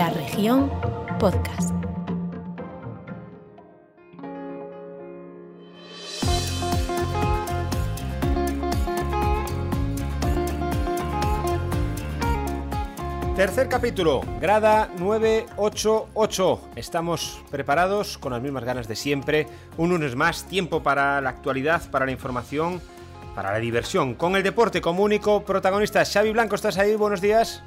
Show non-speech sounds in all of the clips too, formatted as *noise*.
La región podcast. Tercer capítulo, grada 988. Estamos preparados con las mismas ganas de siempre. Un lunes más, tiempo para la actualidad, para la información, para la diversión. Con el deporte como único protagonista. Xavi Blanco, ¿estás ahí? Buenos días.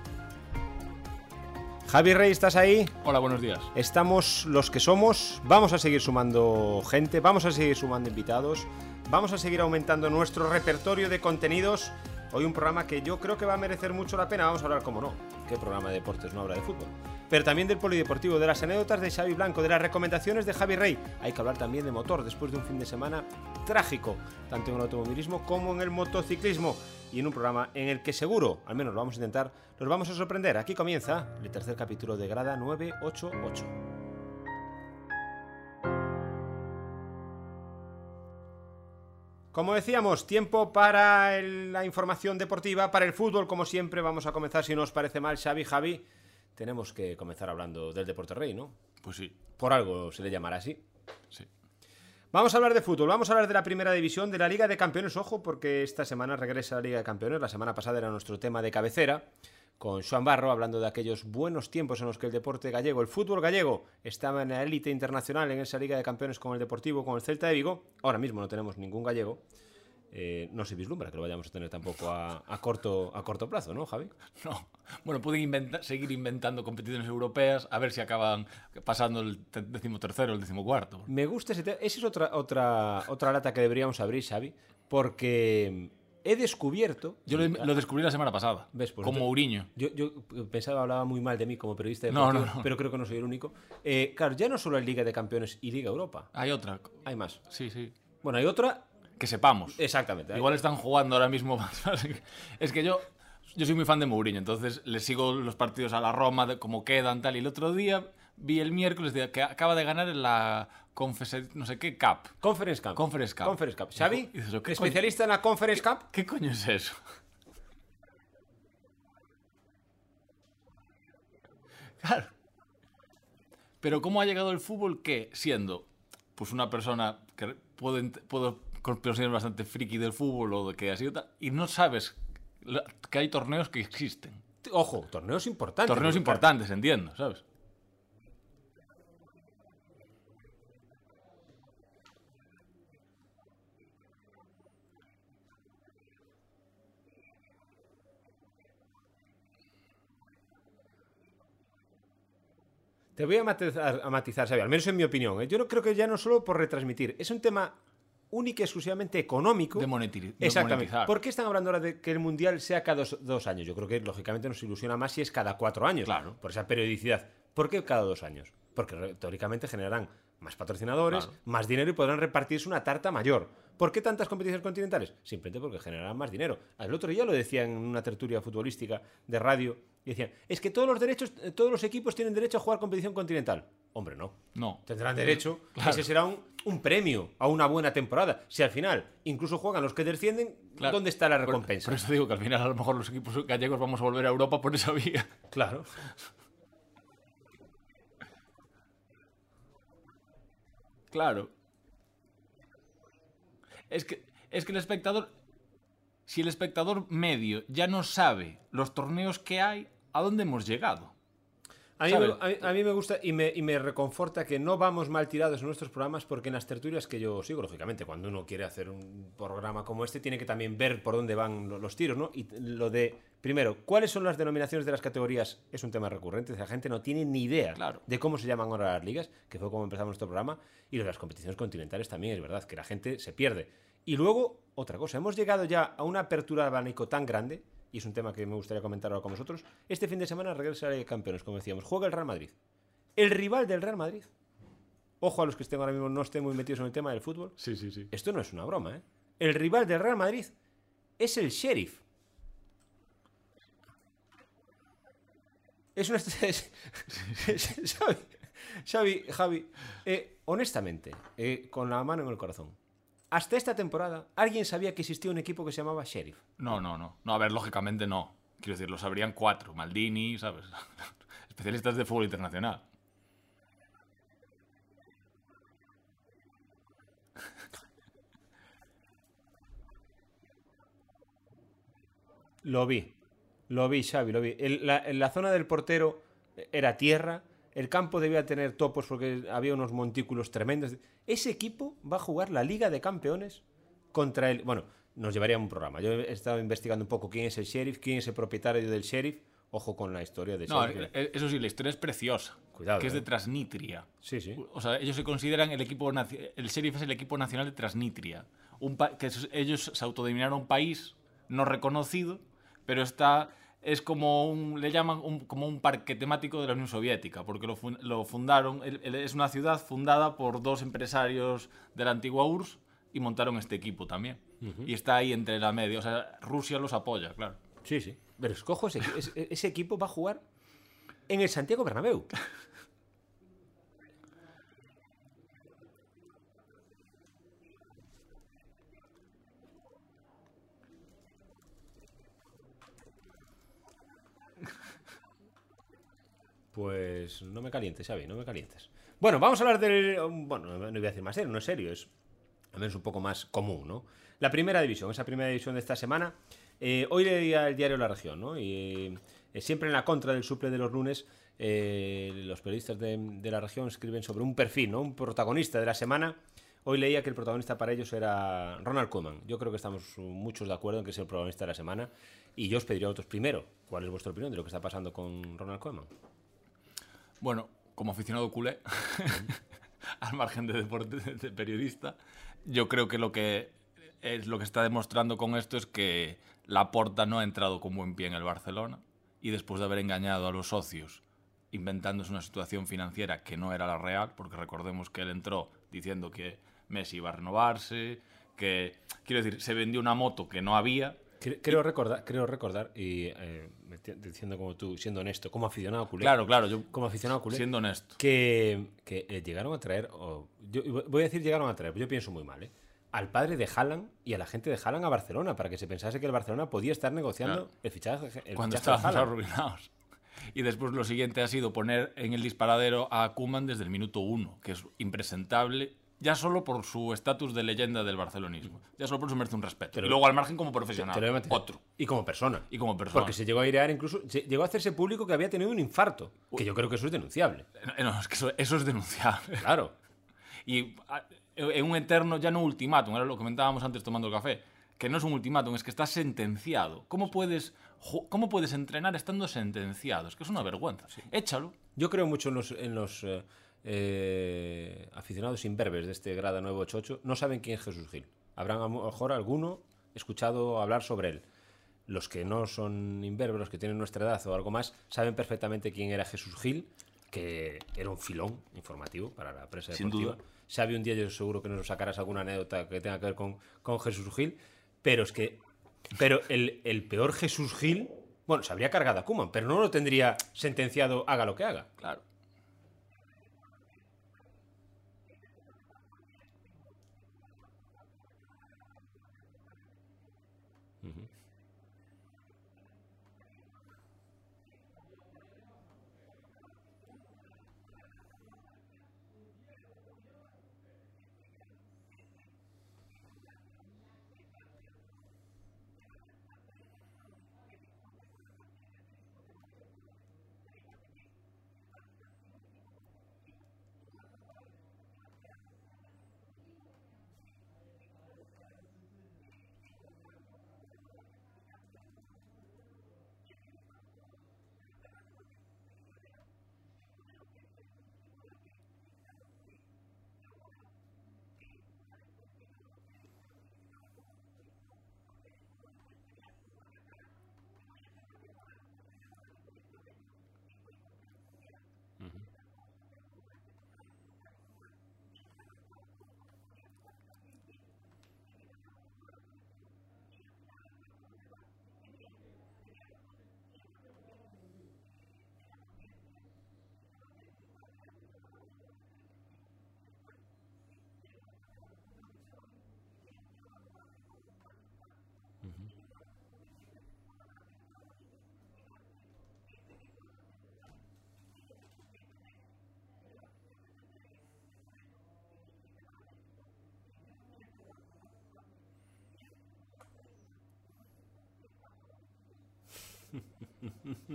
Javi Rey, ¿estás ahí? Hola, buenos días. Estamos los que somos. Vamos a seguir sumando gente, vamos a seguir sumando invitados, vamos a seguir aumentando nuestro repertorio de contenidos. Hoy un programa que yo creo que va a merecer mucho la pena. Vamos a hablar, como no, qué programa de deportes no habla de fútbol. Pero también del polideportivo, de las anécdotas de Xavi Blanco, de las recomendaciones de Javi Rey. Hay que hablar también de motor después de un fin de semana trágico, tanto en el automovilismo como en el motociclismo. Y en un programa en el que seguro, al menos lo vamos a intentar, los vamos a sorprender. Aquí comienza el tercer capítulo de Grada 988. Como decíamos, tiempo para el- la información deportiva, para el fútbol, como siempre. Vamos a comenzar, si no os parece mal, Xavi, Javi. Tenemos que comenzar hablando del Deporte Rey, ¿no? Pues sí, Por algo se le llamará así. sí. Vamos a hablar de fútbol, vamos a hablar de la primera división, de la Liga de Campeones, ojo, porque esta semana regresa la Liga de Campeones, la semana pasada era nuestro tema de cabecera, con Joan Barro hablando de aquellos buenos tiempos en los que el deporte gallego, el fútbol gallego, estaba en la élite internacional en esa Liga de Campeones con el Deportivo, con el Celta de Vigo, ahora mismo no tenemos ningún gallego, Eh, no se vislumbra que lo vayamos a tener tampoco a, a corto, a corto plazo, ¿no, Javi? *laughs* No. Bueno, pueden seguir inventando competiciones europeas a ver si acaban pasando el te- decimotercero o el decimocuarto. Me gusta ese tema. Esa es otra, otra, otra lata que deberíamos abrir, Xavi, porque he descubierto... Yo lo, *laughs* lo descubrí la semana pasada. ¿Ves? Pues como Uriño. Yo, yo pensaba hablaba muy mal de mí como periodista No, deportivo, no, no. pero creo que no soy el único. Eh, claro, ya no solo hay Liga de Campeones y Liga Europa, Hay otra. hay más. Sí, sí. Bueno, hay otra, Que sepamos. exactamente. Igual están jugando ahora mismo. *laughs* es que yo, yo soy muy fan de Mourinho, entonces le sigo los partidos a la Roma, de cómo quedan, tal. Y el otro día vi el miércoles de- que acaba de ganar en la Confes no sé qué Cup. Conference Cup. Conference Cup. Conference Cup. Xavi, dices, ¿qué especialista en la Conference Cup. ¿Qué coño es eso? Claro. Pero ¿cómo ha llegado el fútbol que, siendo pues una persona que puedo, puedo considerar bastante friki del fútbol o de que ha sido tal, y no sabes que hay torneos que existen? Ojo, torneos importantes. Torneos importantes, entiendo, ¿sabes? Te voy a matizar, a matizar, al menos en mi opinión. ¿eh? Yo no creo que ya no solo por retransmitir, es un tema único y exclusivamente económico. De de Exactamente. monetizar. ¿Por qué están hablando ahora de que el Mundial sea cada dos, dos años? Yo creo que lógicamente nos ilusiona más si es cada cuatro años. Claro. Por esa periodicidad. ¿Por qué cada dos años? Porque teóricamente generarán más patrocinadores, Claro. más dinero y podrán repartirse una tarta mayor. ¿Por qué tantas competiciones continentales? Simplemente porque generarán más dinero. El otro día lo decían en una tertulia futbolística de radio y decían, es que todos los derechos, eh, todos los equipos tienen derecho a jugar competición continental. Hombre, no. No. Tendrán derecho. Claro. Ese será un, un premio a una buena temporada. Si al final incluso juegan los que descienden, Claro. ¿dónde está la Por- recompensa? Por, eso digo que al final a lo mejor los equipos gallegos vamos a volver a Europa por esa vía. Claro. Claro. Es que, es que el espectador. Si el espectador medio ya no sabe los torneos que hay, ¿a dónde hemos llegado? A mí, me, a mí- a mí me gusta y me, y me reconforta que no vamos mal tirados en nuestros programas porque en las tertulias que yo sigo, lógicamente, cuando uno quiere hacer un programa como este, tiene que también ver por dónde van lo- los tiros, ¿no? Y lo de, primero, ¿cuáles son las denominaciones de las categorías? Es un tema recurrente, la gente no tiene ni idea Claro. de cómo se llaman ahora las ligas, que fue como empezamos nuestro programa, y lo de las competiciones continentales también, es verdad, que la gente se pierde. Y luego, otra cosa, hemos llegado ya a una apertura de abanico tan grande, y es un tema que me gustaría comentar ahora con vosotros, este fin de semana regresa de Campeones, como decíamos, juega el Real Madrid. El rival del Real Madrid. Ojo a los que estén ahora mismo no estén muy metidos en el tema del fútbol. Sí, sí, sí. Esto no es una broma, ¿eh? El rival del Real Madrid es el Sheriff. Es una... *laughs* Xavi, Xavi, Javi, eh, honestamente, eh, con la mano en el corazón, hasta esta temporada, ¿alguien sabía que existía un equipo que se llamaba Sheriff? No, no, no. No, a ver, lógicamente no. Quiero decir, lo sabrían cuatro. Maldini, ¿sabes? *laughs* especialistas de fútbol internacional. Lo vi. Lo vi, Xavi, lo vi. En la, en la zona del portero era tierra. El campo debía tener topos porque había unos montículos tremendos. Ese equipo va a jugar la Liga de Campeones contra el. Bueno, nos llevaría un programa. Yo he estado investigando un poco quién es el sheriff, quién es el propietario del sheriff. Ojo con la historia de No, sheriff. eh, eso sí, la historia es preciosa. Cuidado, Que es de eh. Transnistria. Sí, sí. O sea, ellos se consideran el equipo el sheriff es el equipo nacional de Transnistria, un que ellos se autodenominaron un país no reconocido, pero está es como un le llaman un- como un parque temático de la Unión Soviética, porque lo, fun- lo fundaron es una ciudad fundada por dos empresarios de la antigua URSS y montaron este equipo también. Y está ahí entre la media, o sea, Rusia los apoya, claro. Sí, sí. Pero escojo ese, ese, ese equipo va a jugar en el Santiago Bernabéu. *laughs* Pues no me calientes, Xavi, no me calientes. Bueno, vamos a hablar del... Bueno, no voy a decir más serio, no es serio, es al menos un poco más común, ¿no? La primera división, esa primera división de esta semana. eh, hoy leía el diario La Región, ¿no? Y eh, siempre en la contra del suple de los lunes, eh, los periodistas de, La Región escriben sobre un perfil, ¿no? Un protagonista de la semana. Hoy leía que el protagonista para ellos era Ronald Koeman. Yo creo que estamos muchos de acuerdo en que es el protagonista de la semana. Y yo os pediría a otros primero, ¿cuál es vuestra opinión de lo que está pasando con Ronald Koeman? Bueno, como aficionado culé, *laughs* al margen de deporte, *laughs* de periodista, yo creo que lo que es lo que está demostrando con esto es que Laporta no ha entrado con buen pie en el Barcelona y después de haber engañado a los socios inventándose una situación financiera que no era la real, porque recordemos que él entró diciendo que Messi iba a renovarse, que quiero decir, se vendió una moto que no había. Cre- Creo recordar, creo recordar y eh, diciendo como tú, siendo honesto, como aficionado culé. Claro, claro, yo Como aficionado culé. siendo honesto. que, que, eh, llegaron a traer, o, yo voy a decir llegaron a traer, pero yo pienso muy mal, ¿eh? al padre de Haaland y a la gente de Haaland a Barcelona para que se pensase que el Barcelona podía estar negociando Claro. el fichaje, el cuando fichaje Haaland. arruinados. Y después lo siguiente ha sido poner en el disparadero a Kuman desde el minuto uno, que es impresentable, ya solo por su estatus de leyenda del barcelonismo. Ya solo por eso merece un respeto. Pero- y luego al margen como profesional. Otro. Y como persona. Y como persona. Porque se llegó a airear incluso, se- llegó a hacerse público que había tenido un infarto, que yo creo que eso es denunciable. Eh, No, es que eso, eso es denunciable. Claro. Y a- en un eterno, ya no ultimátum, era lo que comentábamos antes tomando el café, que no es un ultimátum, es que estás sentenciado. ¿Cómo puedes, cómo puedes entrenar estando sentenciado? Es que es una vergüenza. Échalo. Yo creo mucho en los, en los eh, eh, aficionados imberbes de este grado 988. No saben quién es Jesús Gil. Habrán a lo mejor alguno escuchado hablar sobre él. Los que no son imberbes, los que tienen nuestra edad o algo más, saben perfectamente quién era Jesús Gil, que era un filón informativo para la prensa Sin deportiva. duda. Sabe un día yo seguro que nos sacarás alguna anécdota que tenga que ver con, con Jesús Gil, pero es que pero el, el peor Jesús Gil, bueno, se habría cargado a Koeman, pero no lo tendría sentenciado haga lo que haga. Claro.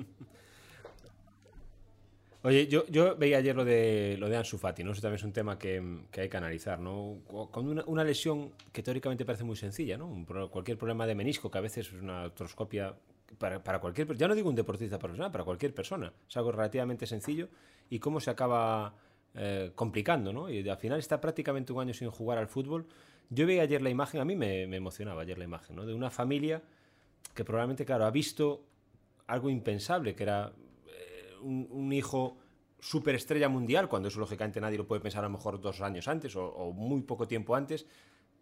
*laughs* Oye, yo, yo veía ayer lo de, lo de Ansu Fati, ¿no? Eso también es un tema que, que hay que analizar, ¿no? Con una, una lesión que teóricamente parece muy sencilla, ¿no? Un cualquier problema de menisco, que a veces es una artroscopia para, para cualquier... Ya no digo un deportista profesional, para cualquier persona. Es algo relativamente sencillo y cómo se acaba eh, complicando, ¿no? Y al final está prácticamente un año sin jugar al fútbol. Yo veía ayer la imagen, a mí me, me emocionaba ayer la imagen, ¿no? De una familia que probablemente, claro, ha visto algo impensable, que era eh, un, un hijo superestrella mundial, cuando eso lógicamente nadie lo puede pensar a lo mejor dos años antes o, o muy poco tiempo antes,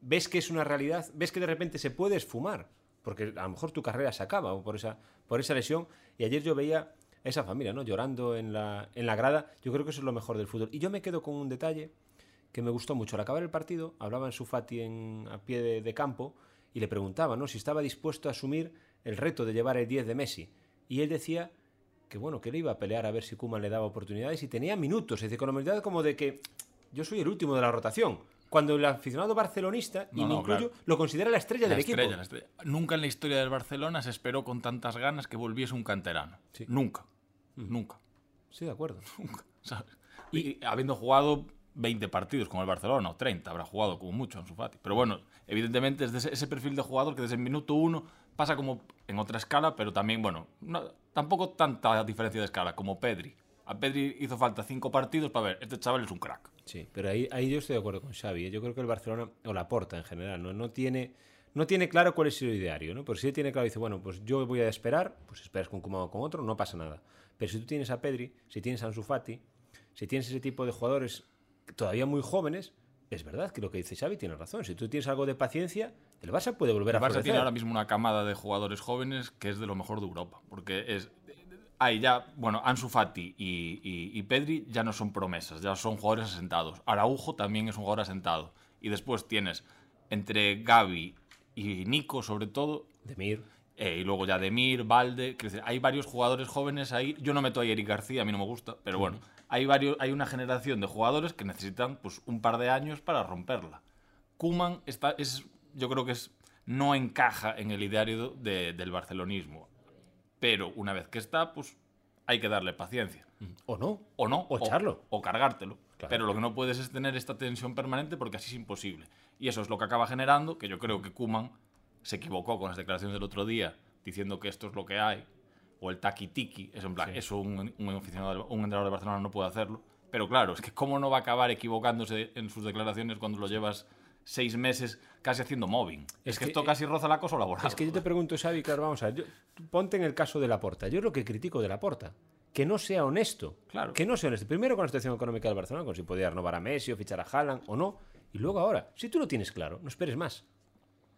ves que es una realidad, ves que de repente se puede esfumar, porque a lo mejor tu carrera se acaba por esa, por esa lesión. Y ayer yo veía a esa familia, ¿no? Llorando en la, en la grada. Yo creo que eso es lo mejor del fútbol. Y yo me quedo con un detalle que me gustó mucho. Al acabar el partido, hablaba en su Fati en, a pie de, de campo y le preguntaba, ¿no? Si estaba dispuesto a asumir el reto de llevar el 10 de Messi. Y él decía que bueno, que él iba a pelear a ver si Kuman le daba oportunidades y tenía minutos, es decir, con la humildad como de que yo soy el último de la rotación. Cuando el aficionado barcelonista, y No, me no, incluyo, claro. lo considera la estrella La del estrella, equipo. la estrella. Nunca en la historia del Barcelona se esperó con tantas ganas que volviese un canterano. Sí. Nunca. Nunca. Sí, de acuerdo. *laughs* Nunca. ¿sabes? Y, habiendo jugado 20 partidos con el Barcelona, o 30, habrá jugado como mucho en su Fati. Pero bueno, evidentemente es de ese, ese perfil de jugador que desde el minuto uno pasa como en otra escala, pero también, bueno, no- tampoco tanta diferencia de escala como Pedri. A Pedri hizo falta cinco partidos para ver, este chaval es un crack. Sí, pero ahí, ahí yo estoy de acuerdo con Xavi. ¿eh? Yo creo que el Barcelona, o la Porta en general, ¿no? No, tiene, no tiene claro cuál es el ideario, ¿no? Pero si tiene claro, dice, bueno, pues yo voy a esperar, pues esperas con Koeman o con otro, no pasa nada. Pero si tú tienes a Pedri, si tienes a Ansu Fati, si tienes ese tipo de jugadores todavía muy jóvenes, es verdad que lo que dice Xavi tiene razón. Si tú tienes algo de paciencia, el Barça puede volver El a Barça florecer. tiene ahora mismo una camada de jugadores jóvenes que es de lo mejor de Europa. Porque es. Hay ya, bueno, Ansu Fati y, y- y Pedri ya no son promesas, ya son jugadores asentados. Araujo también es un jugador asentado. Y después tienes entre Gaby y Nico, sobre todo, Demir. eh, y luego ya Demir, Valde, decir, hay varios jugadores jóvenes ahí. Yo no meto a Eric García, a mí no me gusta, pero bueno, hay varios, hay una generación de jugadores que necesitan pues un par de años para romperla. Kuman está, es, yo creo que es, no encaja en el ideario de- del barcelonismo, pero una vez que está, pues hay que darle paciencia. O no. O no, O echarlo. O, cargártelo. Claro. Pero lo que no puedes es tener esta tensión permanente porque así es imposible. Y eso es lo que acaba generando, que yo creo que Kuman se equivocó con las declaraciones del otro día, diciendo que esto es lo que hay, o el taki-tiki, es en plan, eso un, un aficionado, un entrenador de Barcelona no puede hacerlo. Pero claro, es que cómo no va a acabar equivocándose en sus declaraciones cuando lo llevas seis meses casi haciendo mobbing. Es, Es que, que- esto casi roza el acoso laboral. Es que yo te pregunto, Xavi, claro, vamos a ver. yo- ponte en el caso de la Porta. Yo es lo que critico de la Porta. Que no sea honesto. Claro. Que no sea honesto. Primero con la situación económica del Barcelona, con si podía renovar a Messi o fichar a Haaland o no. Y luego ahora, si tú lo tienes claro, no esperes más.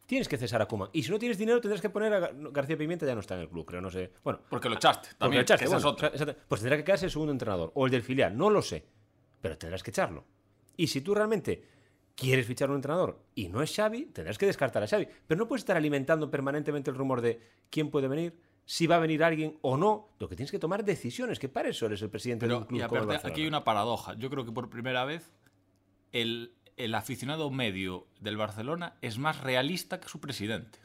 Tienes que cesar a Koeman. Y si no tienes dinero, tendrás que poner a Gar- García Pimienta, ya no está en el club, creo, no sé. Bueno, Porque lo echaste. porque También, lo echaste, que es bueno, otra. o sea, exacto. Pues tendrá que quedarse el segundo entrenador. O el del filial, no lo sé. Pero tendrás que echarlo. Y si tú realmente quieres fichar un entrenador y no es Xavi, tendrás que descartar a Xavi. Pero no puedes estar alimentando permanentemente el rumor de quién puede venir, si va a venir alguien o no. Lo que tienes que tomar decisiones, que para eso eres el presidente de un Pero, club y aparte, aquí hay una paradoja. Yo creo que por primera vez el, el aficionado medio del Barcelona es más realista que su presidente.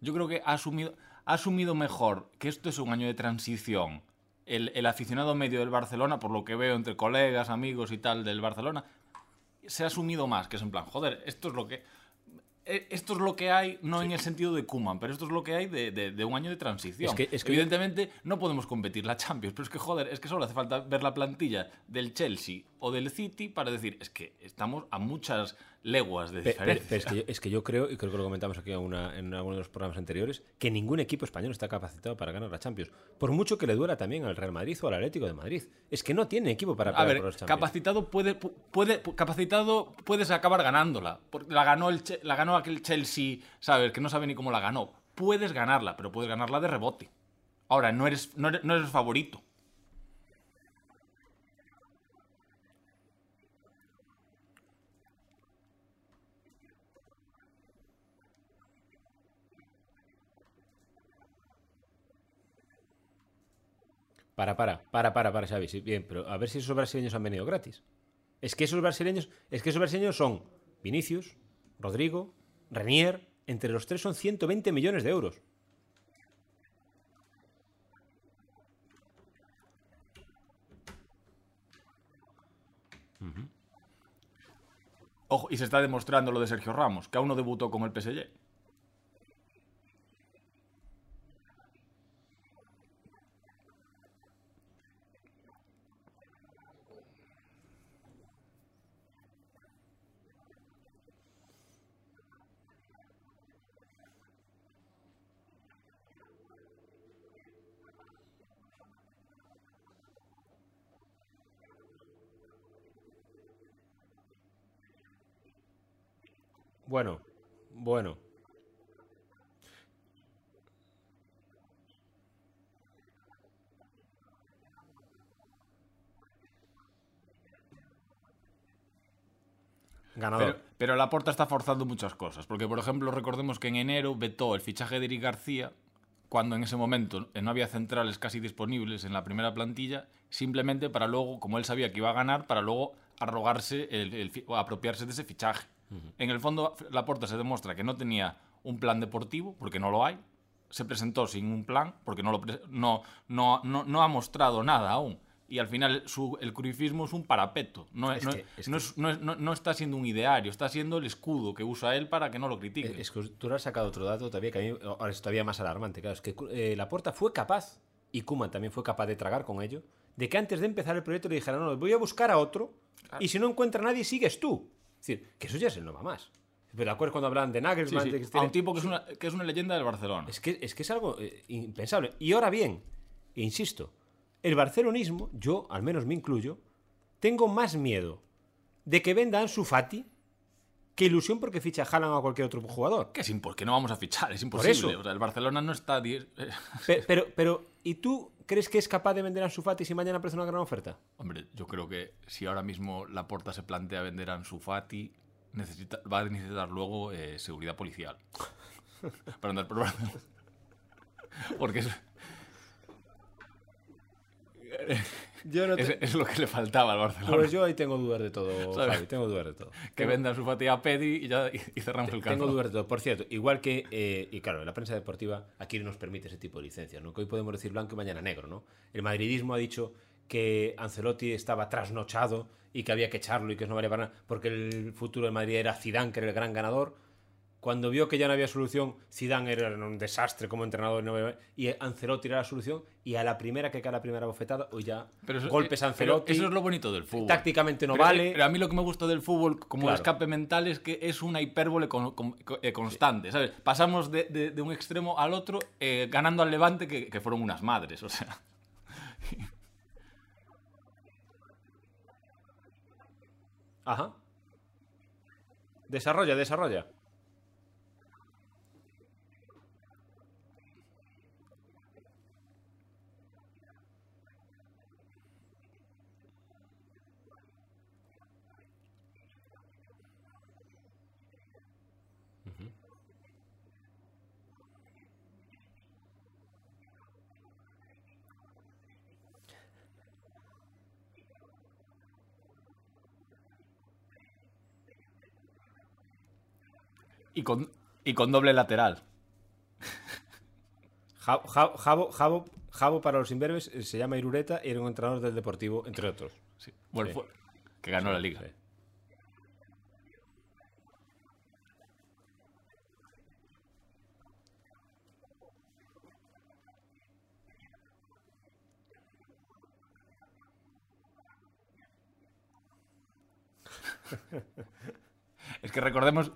Yo creo que ha asumido, ha asumido mejor que esto es un año de transición. El, el aficionado medio del Barcelona, por lo que veo entre colegas, amigos y tal del Barcelona, se ha asumido más, que es en plan, joder, esto es lo que... eh, Esto es lo que hay, no en el sentido de Kuman, pero esto es lo que hay de, de- de un año de transición. Es que- es que- Evidentemente no podemos competir la Champions, pero es que joder, es que solo hace falta ver la plantilla del Chelsea o del City para decir, es que estamos a muchas leguas de diferencia. pero es, que yo, es que yo creo, y creo que lo comentamos aquí en, una- en alguno de los programas anteriores, que ningún equipo español está capacitado para ganar la Champions. Por mucho que le duela también al Real Madrid o al Atlético de Madrid. Es que no tiene equipo para A pelear ver, por los Champions. capacitado puede, pu- puede, pu- capacitado puedes acabar ganándola. La ganó el la ganó aquel Chelsea, sabes, que no sabe ni cómo la ganó. Puedes ganarla, pero puedes ganarla de rebote. Ahora, no eres, no eres, no eres favorito. Para, para, para, para, para, Xavi. Sí, bien, pero a ver si esos brasileños han venido gratis. Es que esos brasileños, es que esos brasileños son Vinicius, Rodrigo, Renier, entre los tres son 120 millones de euros. Ojo, y se está demostrando lo de Sergio Ramos, que aún no debutó con el PSG. Pero, pero Laporta está forzando muchas cosas. Porque, por ejemplo, recordemos que en enero vetó el fichaje de Eric García cuando en ese momento no había centrales casi disponibles en la primera plantilla, simplemente para luego, como él sabía que iba a ganar, para luego arrogarse el, el o apropiarse de ese fichaje. En el fondo, Laporta se demuestra que no tenía un plan deportivo, porque no lo hay. Se presentó sin un plan, porque no, lo pre- no, no, no, no ha mostrado nada aún. Y al final su, el cruifismo es un parapeto. No, es- no, que- es no es- está siendo un ideario, está siendo el escudo que usa él para que no lo critiquen. Es que tú has sacado otro dato todavía que a mí ahora es todavía más alarmante. Claro, es que eh, Laporta fue capaz, y Kuman también fue capaz de tragar con ello, de que antes de empezar el proyecto le dijera, no, voy a buscar a otro, y si no encuentra a nadie, sigues tú. Es decir, que eso ya es el no va más. Pero ¿te acuerdas cuando hablan de Sí, Nagelsmann? sí, de que a un tipo que es, una, que es una leyenda del Barcelona. Es que, es que es algo eh, impensable. Y ahora bien, insisto, el barcelonismo, yo al menos me incluyo, tengo más miedo de que venda Ansu Fati que ilusión porque ficha a Haaland o a cualquier otro jugador. Que es impo- que no vamos a fichar, es imposible. eso. O sea, el Barcelona no está. *laughs* Pero, pero, ¿y tú crees que es capaz de vender a Ansu Fati si mañana aparece una gran oferta? Hombre, yo creo que si ahora mismo la Porta se plantea vender a Ansu Fati, necesita, va a necesitar luego eh, seguridad policial. *laughs* Para andar por. *laughs* Porque es, Yo no es, es lo que le faltaba al Barcelona. Pues yo ahí tengo dudas de todo. Javi, tengo dudas de todo. que venda Ansu Fati a Pedri y ya y, cerramos el caso. Tengo dudas de todo. Por cierto, igual que, eh, y claro, la prensa deportiva aquí no nos permite ese tipo de licencias, ¿no? Que hoy podemos decir blanco y mañana negro, ¿no? El madridismo ha dicho que Ancelotti estaba trasnochado y que había que echarlo y que no valía para nada, porque el futuro de Madrid era Zidane, que era el gran ganador. Cuando vio que ya no había solución, Zidane era un desastre como entrenador y había- y Ancelotti era la solución y a la primera que cae la primera bofetada, hoy ya eso- golpes a eh, Ancelotti. Eso es lo bonito del fútbol. Tácticamente no Pero- vale. Pero a mí lo que me gusta del fútbol como Claro. escape mental es que es una hipérbole con- con- eh, constante, ¿sabes? Pasamos de, de- de un extremo al otro eh, ganando al Levante que, que fueron unas madres, o sea. *laughs* Ajá. Desarrolla, desarrolla. Y con, y con doble lateral. *laughs* Ja- Ja- Jabo, Jabo, Jabo para los imberbes eh, se llama Irureta y era un entrenador del Deportivo, entre otros. Sí. Bueno, Sí. fue- que ganó la liga. *laughs* Es que recordemos.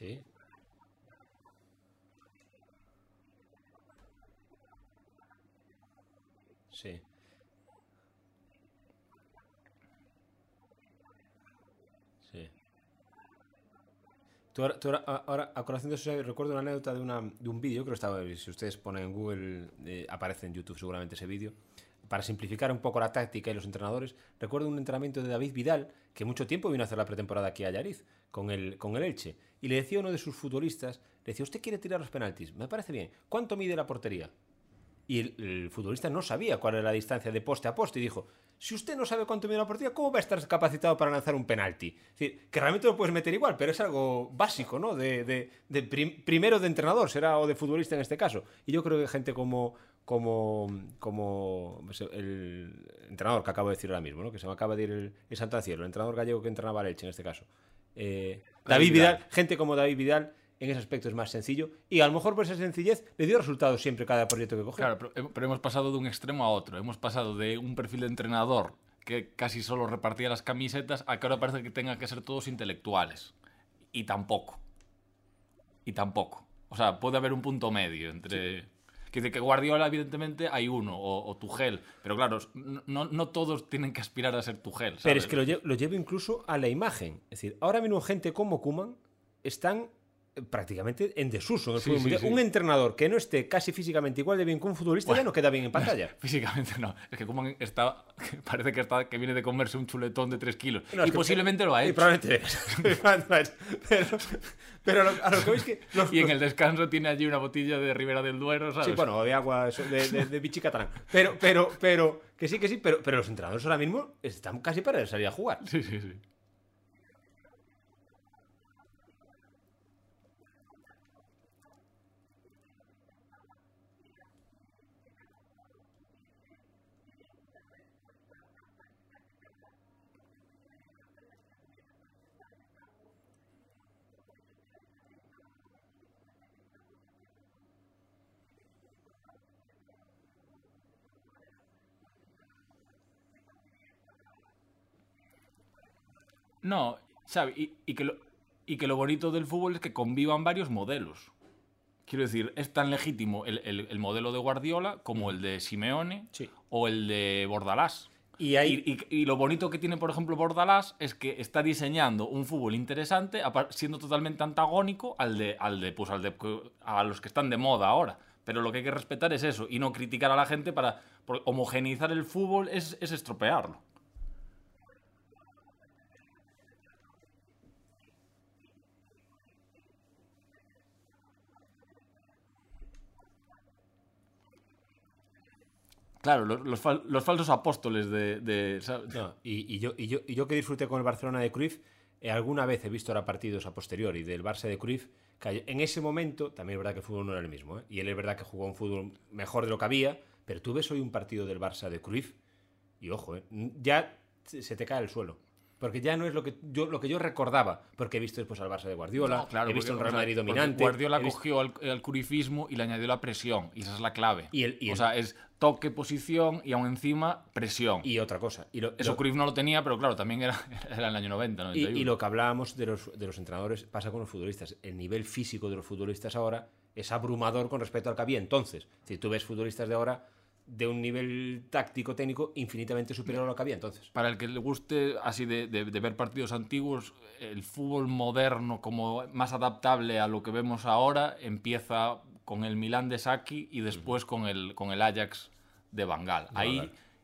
Sí. Sí. Sí. Tú ahora, ahora- ahora, a colación de eso, recuerdo una anécdota de, una, de un vídeo, creo que estaba, si ustedes ponen en Google, eh, aparece en YouTube seguramente ese vídeo. para simplificar un poco la táctica y los entrenadores, recuerdo un entrenamiento de David Vidal, que mucho tiempo vino a hacer la pretemporada aquí a Yariz, con el, con el Elche, y le decía a uno de sus futbolistas, le decía, ¿usted quiere tirar los penaltis? Me parece bien. ¿Cuánto mide la portería? Y el, el futbolista no sabía cuál era la distancia de poste a poste y dijo, si usted no sabe cuánto mide la portería, ¿cómo va a estar capacitado para lanzar un penalti? Es decir, que realmente lo puedes meter igual, pero es algo básico, ¿no? De, de, de prim- primero de entrenador, será, o de futbolista en este caso. Y yo creo que gente como, como, como pues, el entrenador que acabo de decir ahora mismo, ¿no? Que se me acaba de ir el, el Santancielo, el entrenador gallego que entrenaba al Elche en este caso. Eh, David Vidal. Vidal, gente como David Vidal, en ese aspecto es más sencillo. Y a lo mejor por esa sencillez le dio resultados siempre cada proyecto que cogió. Claro, pero hemos pasado de un extremo a otro. Hemos pasado de un perfil de entrenador que casi solo repartía las camisetas a que ahora parece que tengan que ser todos intelectuales. Y tampoco. Y tampoco. O sea, puede haber un punto medio entre... Que dice que Guardiola, evidentemente, hay uno, o, o. Pero claro, no, no todos tienen que aspirar a ser. Pero ¿sabes? es que lo, lle- lo llevo incluso a la imagen. Es decir, ahora mismo gente como Kuman están prácticamente en desuso en el Sí, fútbol sí, mundial. sí. Un entrenador que no esté casi físicamente igual de bien que un futbolista ya no queda bien en pantalla. *laughs* Físicamente no. Es que como está... *laughs* Parece que, está, que viene de comerse un chuletón de 3 kilos. No, y que- posiblemente lo ha Y hecho. probablemente *laughs* pero, pero lo- a lo que veis que los- Y en el descanso tiene allí una botella de Ribera del Duero, ¿sabes? Sí, bueno, de agua eso, de, de, de bichi catalán. Pero, pero, pero, que sí, que sí, pero, pero los entrenadores ahora mismo están casi para salir a jugar. Sí, sí, sí. No, ¿sabes? Y, y que lo, y que lo bonito del fútbol es que convivan varios modelos. Quiero decir, es tan legítimo el, el- el modelo de Guardiola como el de Simeone Sí. o el de Bordalás. Y ahí- y, y- y lo bonito que tiene, por ejemplo, Bordalás es que está diseñando un fútbol interesante, siendo totalmente antagónico al de, al de, pues, al de, a los que están de moda ahora. Pero lo que hay que respetar es eso y no criticar a la gente para homogeneizar el fútbol es, es estropearlo. Claro, los, los fal- los falsos apóstoles de... de-. No, y, yo, y, yo, que disfruté con el Barcelona de Cruyff, eh, alguna vez he visto ahora partidos a posteriori del Barça de Cruyff, que en ese momento, también es verdad que el fútbol no era el mismo, ¿eh? y él es verdad que jugó un fútbol mejor de lo que había, pero tú ves hoy un partido del Barça de Cruyff, y ojo, ¿eh? ya se te cae el suelo. Porque ya no es lo que yo, lo que yo recordaba, porque he visto después al Barça de Guardiola, No, claro, he visto un porque, Real o sea, Madrid dominante. Guardiola visto- cogió al, al curifismo y le añadió la presión, y esa es la clave. Y el- y o el- sea, es toque, posición y aún encima presión. Y otra cosa. Y lo, Eso lo- Cruyff no lo tenía, pero claro, también era, *laughs* era el año 90, Y, 91. y lo que hablábamos de los, de los entrenadores pasa con los futbolistas. El nivel físico de los futbolistas ahora es abrumador con respecto al que había entonces. Si tú ves futbolistas de ahora de un nivel táctico, técnico, infinitamente superior a lo que había entonces. Para el que le guste así de, de- de ver partidos antiguos, el fútbol moderno como más adaptable a lo que vemos ahora empieza con el Milán de Saki y después con, el, con el Ajax de Bangal. Ahí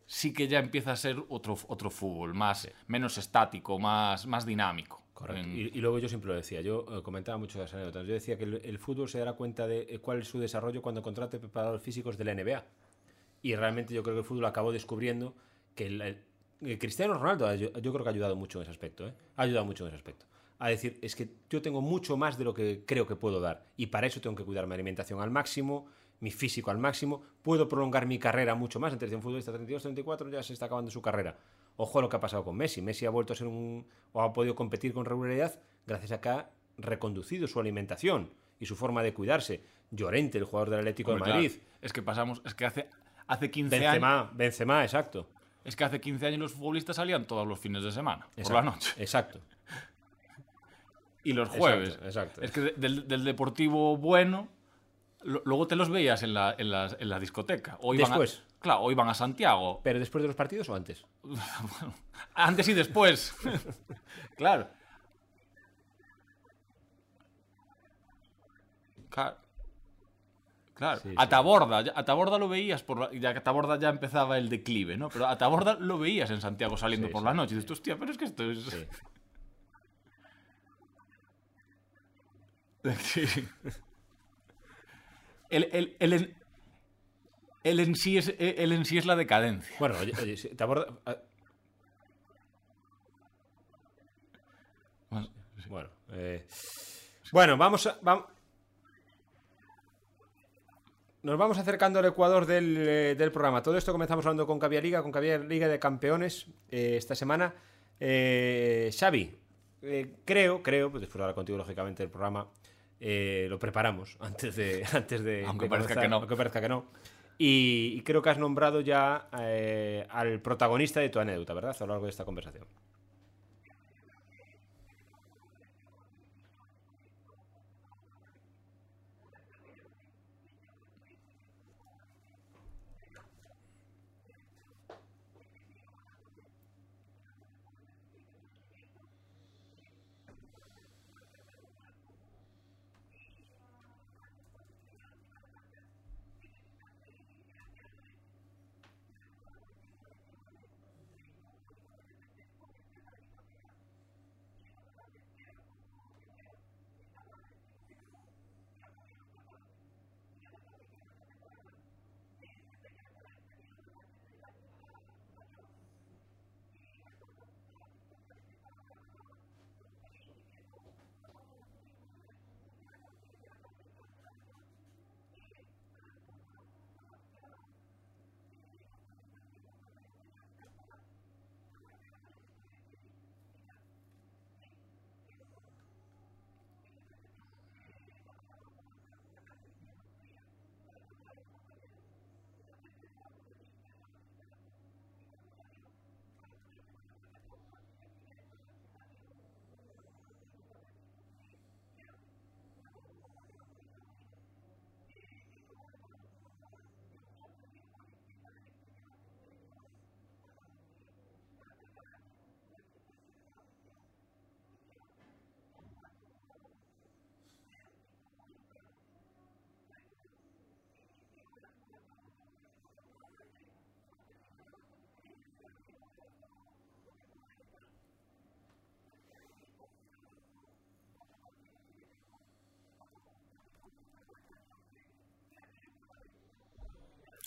sí que ya empieza a ser otro, otro fútbol, más, menos estático, más, más dinámico. En- Y, y luego yo siempre lo decía, yo eh, comentaba mucho las anécdotas. Yo decía que el, el fútbol se dará cuenta de eh, cuál es su desarrollo cuando contrate preparadores físicos de la NBA. Y realmente yo creo que el fútbol acabó descubriendo que el, el- el Cristiano Ronaldo, yo creo que ha ayudado mucho en ese aspecto. ¿eh? Ha ayudado mucho en ese aspecto. A decir, es que yo tengo mucho más de lo que creo que puedo dar. Y para eso tengo que cuidar mi alimentación al máximo, mi físico al máximo. Puedo prolongar mi carrera mucho más. Entre un futbolista 32, 34 ya se está acabando su carrera. Ojo a lo que ha pasado con Messi. Messi ha vuelto a ser un. o ha podido competir con regularidad gracias a que ha reconducido su alimentación y su forma de cuidarse. Llorente, el jugador del Atlético Hombre, de Madrid. claro, es que pasamos, es que hace, hace 15 años. Benzema, exacto. Es que hace 15 años los futbolistas salían todos los fines de semana, por la noche. Exacto. Y los jueves. exacto. Es que de- del, del deportivo bueno, lo- luego te los veías en la, en la, en la discoteca. O iban a- Después. claro, o iban a Santiago. ¿Pero después de los partidos o antes? *laughs* Antes y después. *laughs* claro. Claro. Claro, Sí, sí. a Taborda, ya- a Taborda lo veías, por la- ya que a Taborda ya empezaba el declive, ¿no? Pero a Taborda lo veías en Santiago saliendo Sí, por sí. la noche. Y dices, hostia, pero es que esto es... Sí. Sí, *laughs* sí. El, el, el, en- el en sí es, el en sí es la decadencia. Bueno, oye, oye, sí, te aborda- ah, Bueno, eh, bueno, vamos a. vam- Nos vamos acercando al Ecuador del, eh, del programa. Todo esto comenzamos hablando con Caviar Liga, con Caviar Liga de Campeones eh, esta semana. Eh, Xavi, creo, creo, pues después de hablar contigo, lógicamente, el programa lo preparamos *laughs* antes de. Antes de Aunque de parezca comenzar, que no. Aunque parezca que no. Y, y creo que has nombrado ya al protagonista de tu anécdota, ¿verdad? A lo largo de esta conversación.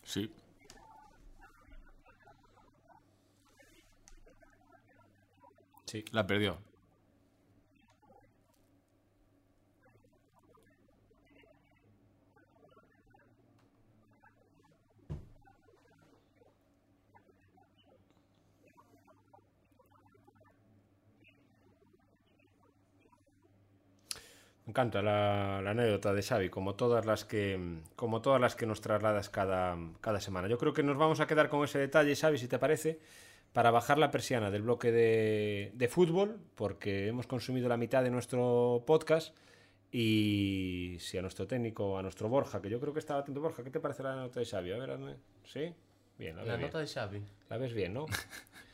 Sí. Sí. La perdió. Encanta la, la anécdota de Xavi, como todas las que, como todas las que nos trasladas cada, cada semana. Yo creo que nos vamos a quedar con ese detalle, Xavi, si te parece, para bajar la persiana del bloque de, de fútbol, porque hemos consumido la mitad de nuestro podcast. Y si a nuestro técnico, a nuestro Borja, que yo creo que estaba atento Borja, ¿qué te parece la nota de Xavi? A ver, hazme- ¿sí? Bien, la, La nota de Xavi. La ves bien, ¿no? *laughs*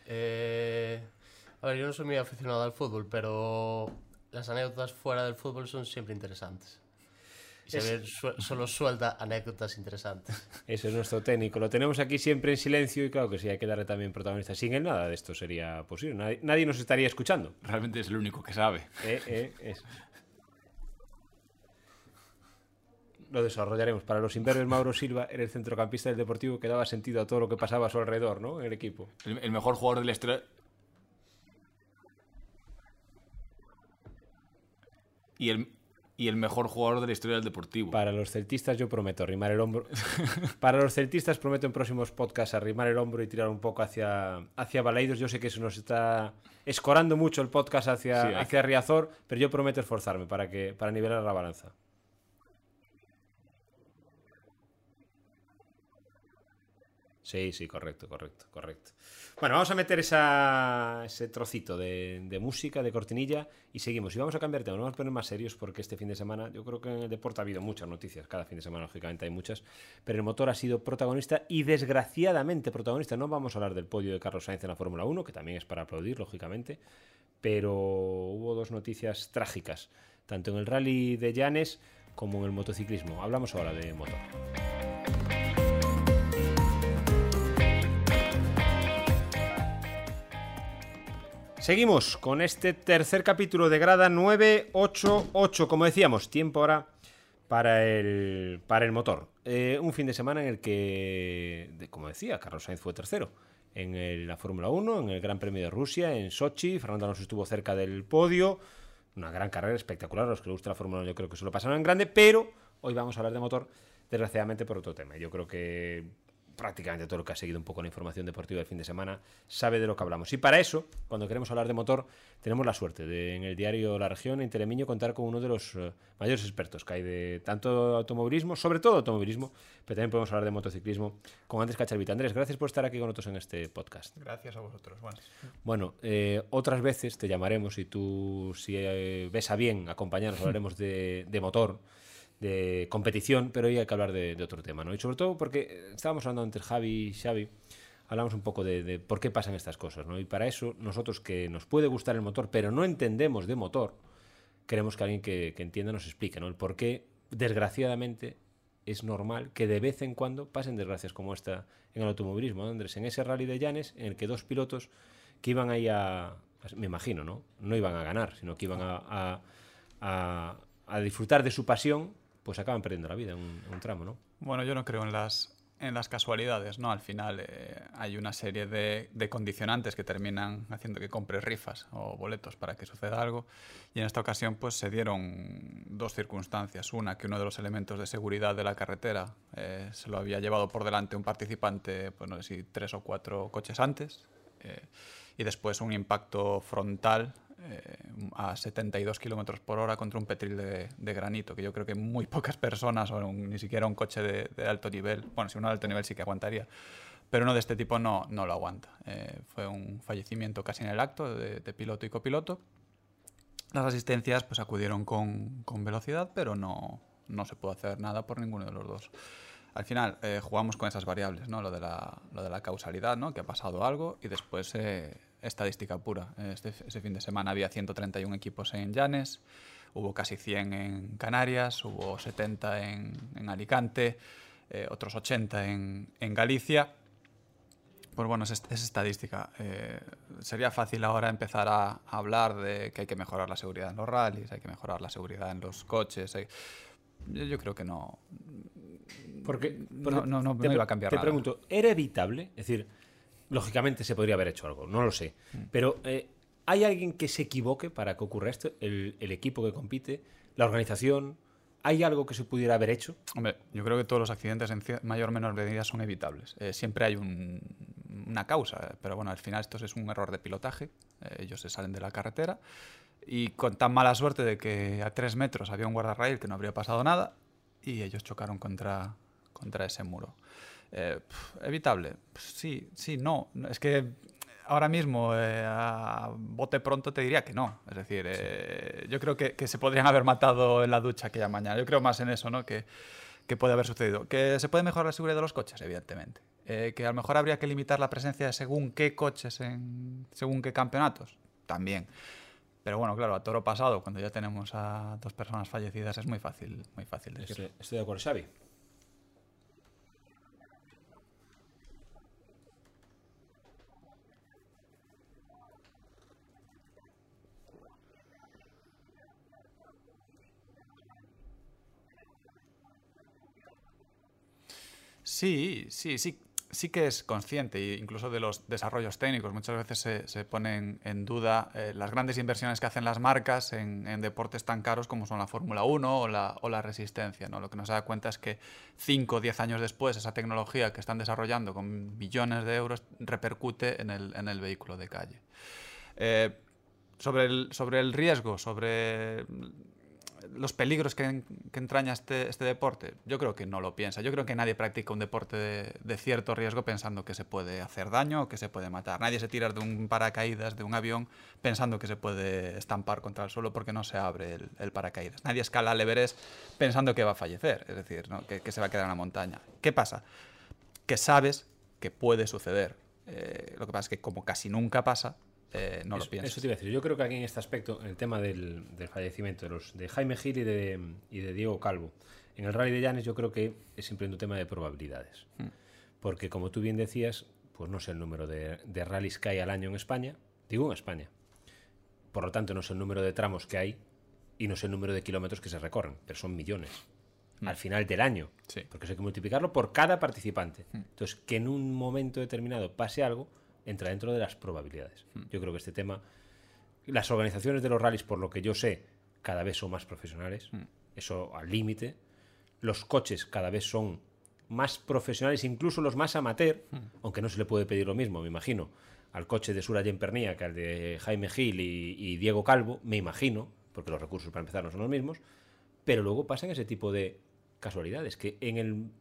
Eh, a ver, yo no soy muy aficionado al fútbol, pero las anécdotas fuera del fútbol son siempre interesantes. Su- solo suelta anécdotas interesantes. Ese es nuestro técnico. Lo tenemos aquí siempre en silencio y claro que sí, hay que darle también protagonista. Sin él nada de esto sería posible. Nadie, nadie nos estaría escuchando. Realmente es el único que sabe. Eh, eh, es- Lo desarrollaremos. Para los imberbes, Mauro Silva era el centrocampista del Deportivo que daba sentido a todo lo que pasaba a su alrededor, ¿no? En el equipo. El, el mejor jugador de la historia. Y el, y el mejor jugador de la historia del Deportivo. Para los celtistas yo prometo arrimar el hombro. *laughs* Para los celtistas prometo en próximos podcasts arrimar el hombro y tirar un poco hacia, hacia Baleidos. Yo sé que eso nos está escorando mucho el podcast hacia, Sí, hacia Riazor, pero yo prometo esforzarme para, que, para nivelar la balanza. Sí, sí, correcto, correcto, correcto. Bueno, vamos a meter esa, ese trocito de, de música, de cortinilla, y seguimos. Y vamos a cambiar tema, nos vamos a poner más serios porque este fin de semana, yo creo que en el deporte ha habido muchas noticias, cada fin de semana lógicamente hay muchas, pero el motor ha sido protagonista y desgraciadamente protagonista. No vamos a hablar del podio de Carlos Sainz en la Fórmula 1, que también es para aplaudir, lógicamente, pero hubo dos noticias trágicas, tanto en el rally de Llanes como en el motociclismo. Hablamos ahora de motor. Seguimos con este tercer capítulo de grada 988. Como decíamos, tiempo ahora para el, para el motor. Eh, un fin de semana en el que, como decía, Carlos Sainz fue tercero en la Fórmula 1, en el Gran Premio de Rusia, en Sochi. Fernando Alonso estuvo cerca del podio. Una gran carrera espectacular. A los que les gusta la Fórmula 1 yo creo que se lo pasaron en grande. Pero hoy vamos a hablar de motor, desgraciadamente por otro tema. Yo creo que prácticamente todo lo que ha seguido un poco la información deportiva del fin de semana sabe de lo que hablamos. Y para eso, cuando queremos hablar de motor, tenemos la suerte de en el diario La Región, en Telemiño, contar con uno de los eh, mayores expertos que hay de tanto automovilismo, sobre todo automovilismo, pero también podemos hablar de motociclismo con Andrés Cacharvita. Andrés, gracias por estar aquí con nosotros en este podcast. Gracias a vosotros. Bueno, Bueno, eh, otras veces te llamaremos y tú, si eh, ves a bien acompañarnos, hablaremos de, de motor, de competición, pero hoy hay que hablar de, otro tema, ¿no? Y sobre todo porque eh, estábamos hablando entre Javi y Xavi, hablamos un poco de, por qué pasan estas cosas, ¿no? Y para eso, nosotros que nos puede gustar el motor, pero no entendemos de motor, queremos que alguien que, entienda nos explique, ¿no? El por qué, desgraciadamente, es normal que de vez en cuando pasen desgracias como esta en el automovilismo, ¿no, Andrés? En ese rally de Llanes, en el que dos pilotos que iban ahí a, a- me imagino, ¿no? No iban a ganar, sino que iban a- a- a disfrutar de su pasión, pues acaban perdiendo la vida en un, en un tramo, ¿no? bueno, yo no creo en las, en las casualidades, ¿no? Al final eh, hay una serie de, de condicionantes que terminan haciendo que compres rifas o boletos para que suceda algo. Y en esta ocasión, pues se dieron dos circunstancias. Una, que uno de los elementos de seguridad de la carretera eh, se lo había llevado por delante un participante, pues no sé si tres o cuatro coches antes. eh, y después un impacto frontal eh, a 72 kilómetros por hora contra un petril de, granito, que yo creo que muy pocas personas, ni siquiera un coche de, alto nivel, bueno, si uno de alto nivel sí que aguantaría, pero uno de este tipo no, no lo aguanta. Eh, fue un fallecimiento casi en el acto de, de piloto y copiloto. Las asistencias pues acudieron con, con velocidad, pero no, no se pudo hacer nada por ninguno de los dos. Al final eh, jugamos con esas variables, ¿no? Lo de la, lo de la causalidad, ¿no? Que ha pasado algo y después eh, estadística pura. Este, ese fin de semana había 131 equipos en Llanes, hubo casi 100 en Canarias, hubo 70 en, en Alicante, eh, otros 80 en, en Galicia. Pues bueno, es, es estadística. Eh, sería fácil ahora empezar a, a hablar de que hay que mejorar la seguridad en los rallies, hay que mejorar la seguridad en los coches. hay- Yo, yo creo que no. Porque, No, no, no, te, no iba a cambiar Te nada. pregunto, ¿era evitable? Es decir, lógicamente se podría haber hecho algo, no lo sé. Mm. Pero, eh, ¿hay alguien que se equivoque para que ocurra esto? ¿El, el equipo que compite? ¿La organización? ¿Hay algo que se pudiera haber hecho? Hombre, yo creo que todos los accidentes en mayor o menor medida son evitables. Eh, siempre hay un- una causa, pero bueno, al final esto es un error de pilotaje. Eh, ellos se salen de la carretera y con tan mala suerte de que a tres metros había un guardarraíl que no habría pasado nada y ellos chocaron contra, contra ese muro. Eh, ¿Evitable? Pues sí, sí, no. Es que ahora mismo, eh, a bote pronto, te diría que no. Es decir, eh, yo creo que, que se podrían haber matado en la ducha aquella mañana. Yo creo más en eso, ¿no? Que, que puede haber sucedido. ¿Que se puede mejorar la seguridad de los coches? Evidentemente. Eh, ¿Que a lo mejor habría que limitar la presencia de según qué coches en según qué campeonatos? También. Pero bueno, claro, a toro pasado, cuando ya tenemos a dos personas fallecidas, es muy fácil, muy fácil decirlo. Estoy, estoy de acuerdo, Xavi. Sí, sí, sí, sí que es consciente, incluso de los desarrollos técnicos. Muchas veces se, se ponen en duda eh, las grandes inversiones que hacen las marcas en, en deportes tan caros como son la Fórmula 1 o la, o la resistencia. ¿no? Lo que nos da cuenta es que 5 o 10 años después esa tecnología que están desarrollando con billones de euros repercute en el, en el vehículo de calle. Eh, sobre, el, sobre el riesgo, sobre los peligros que, entraña este, este, deporte, yo creo que no lo piensa. Yo creo que nadie practica un deporte de, cierto riesgo pensando que se puede hacer daño o que se puede matar. Nadie se tira de un paracaídas de un avión pensando que se puede estampar contra el suelo porque no se abre el, paracaídas. Nadie escala al Everest pensando que va a fallecer, es decir, ¿no? que, que, se va a quedar en la montaña. ¿Qué pasa? Que sabes que puede suceder. Eh, lo que pasa es que como casi nunca pasa, eh, no eso, lo piensas. Eso te iba a decir. Yo creo que aquí en este aspecto, en el tema del, del fallecimiento de los de Jaime Gil y de, y de Diego Calvo, en el Rally de Llanes yo creo que es siempre un tema de probabilidades. Porque como tú bien decías, pues no sé el número de, de rallies que hay al año en España, digo en España. Por lo tanto, no sé el número de tramos que hay y no sé el número de kilómetros que se recorren, pero son millones. Al final del año. Sí. Porque eso hay que multiplicarlo por cada participante. Entonces, que en un momento determinado pase algo, entra dentro de las probabilidades. Yo creo que este tema, las organizaciones de los rallies, por lo que yo sé, cada vez son más profesionales. Eso al límite. Los coches cada vez son más profesionales, incluso los más amateur, aunque no se le puede pedir lo mismo, me imagino, al coche de Sura Pernía que al de Jaime Gil y, y Diego Calvo, me imagino, porque los recursos para empezar no son los mismos, pero luego pasan ese tipo de casualidades, que en el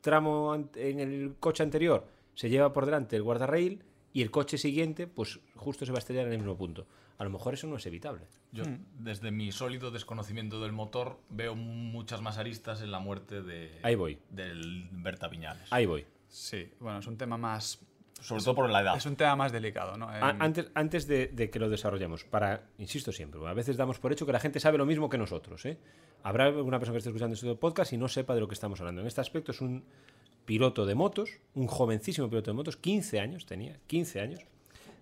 tramo, en el coche anterior se lleva por delante el guardarrail y el coche siguiente, pues justo se va a estrellar en el mismo punto. A lo mejor eso no es evitable. Yo, desde mi sólido desconocimiento del motor, veo muchas más aristas en la muerte de, Ahí voy. del Berta Viñales. Ahí voy. Sí, bueno, es un tema más... Sobre todo por la edad. Es un tema más delicado, ¿no? Antes, antes de, de que lo desarrollemos, para, insisto siempre, a veces damos por hecho que la gente sabe lo mismo que nosotros. ¿eh? Habrá alguna persona que esté escuchando este podcast y no sepa de lo que estamos hablando. En este aspecto es un piloto de motos, un jovencísimo piloto de motos, 15 años tenía, 15 años.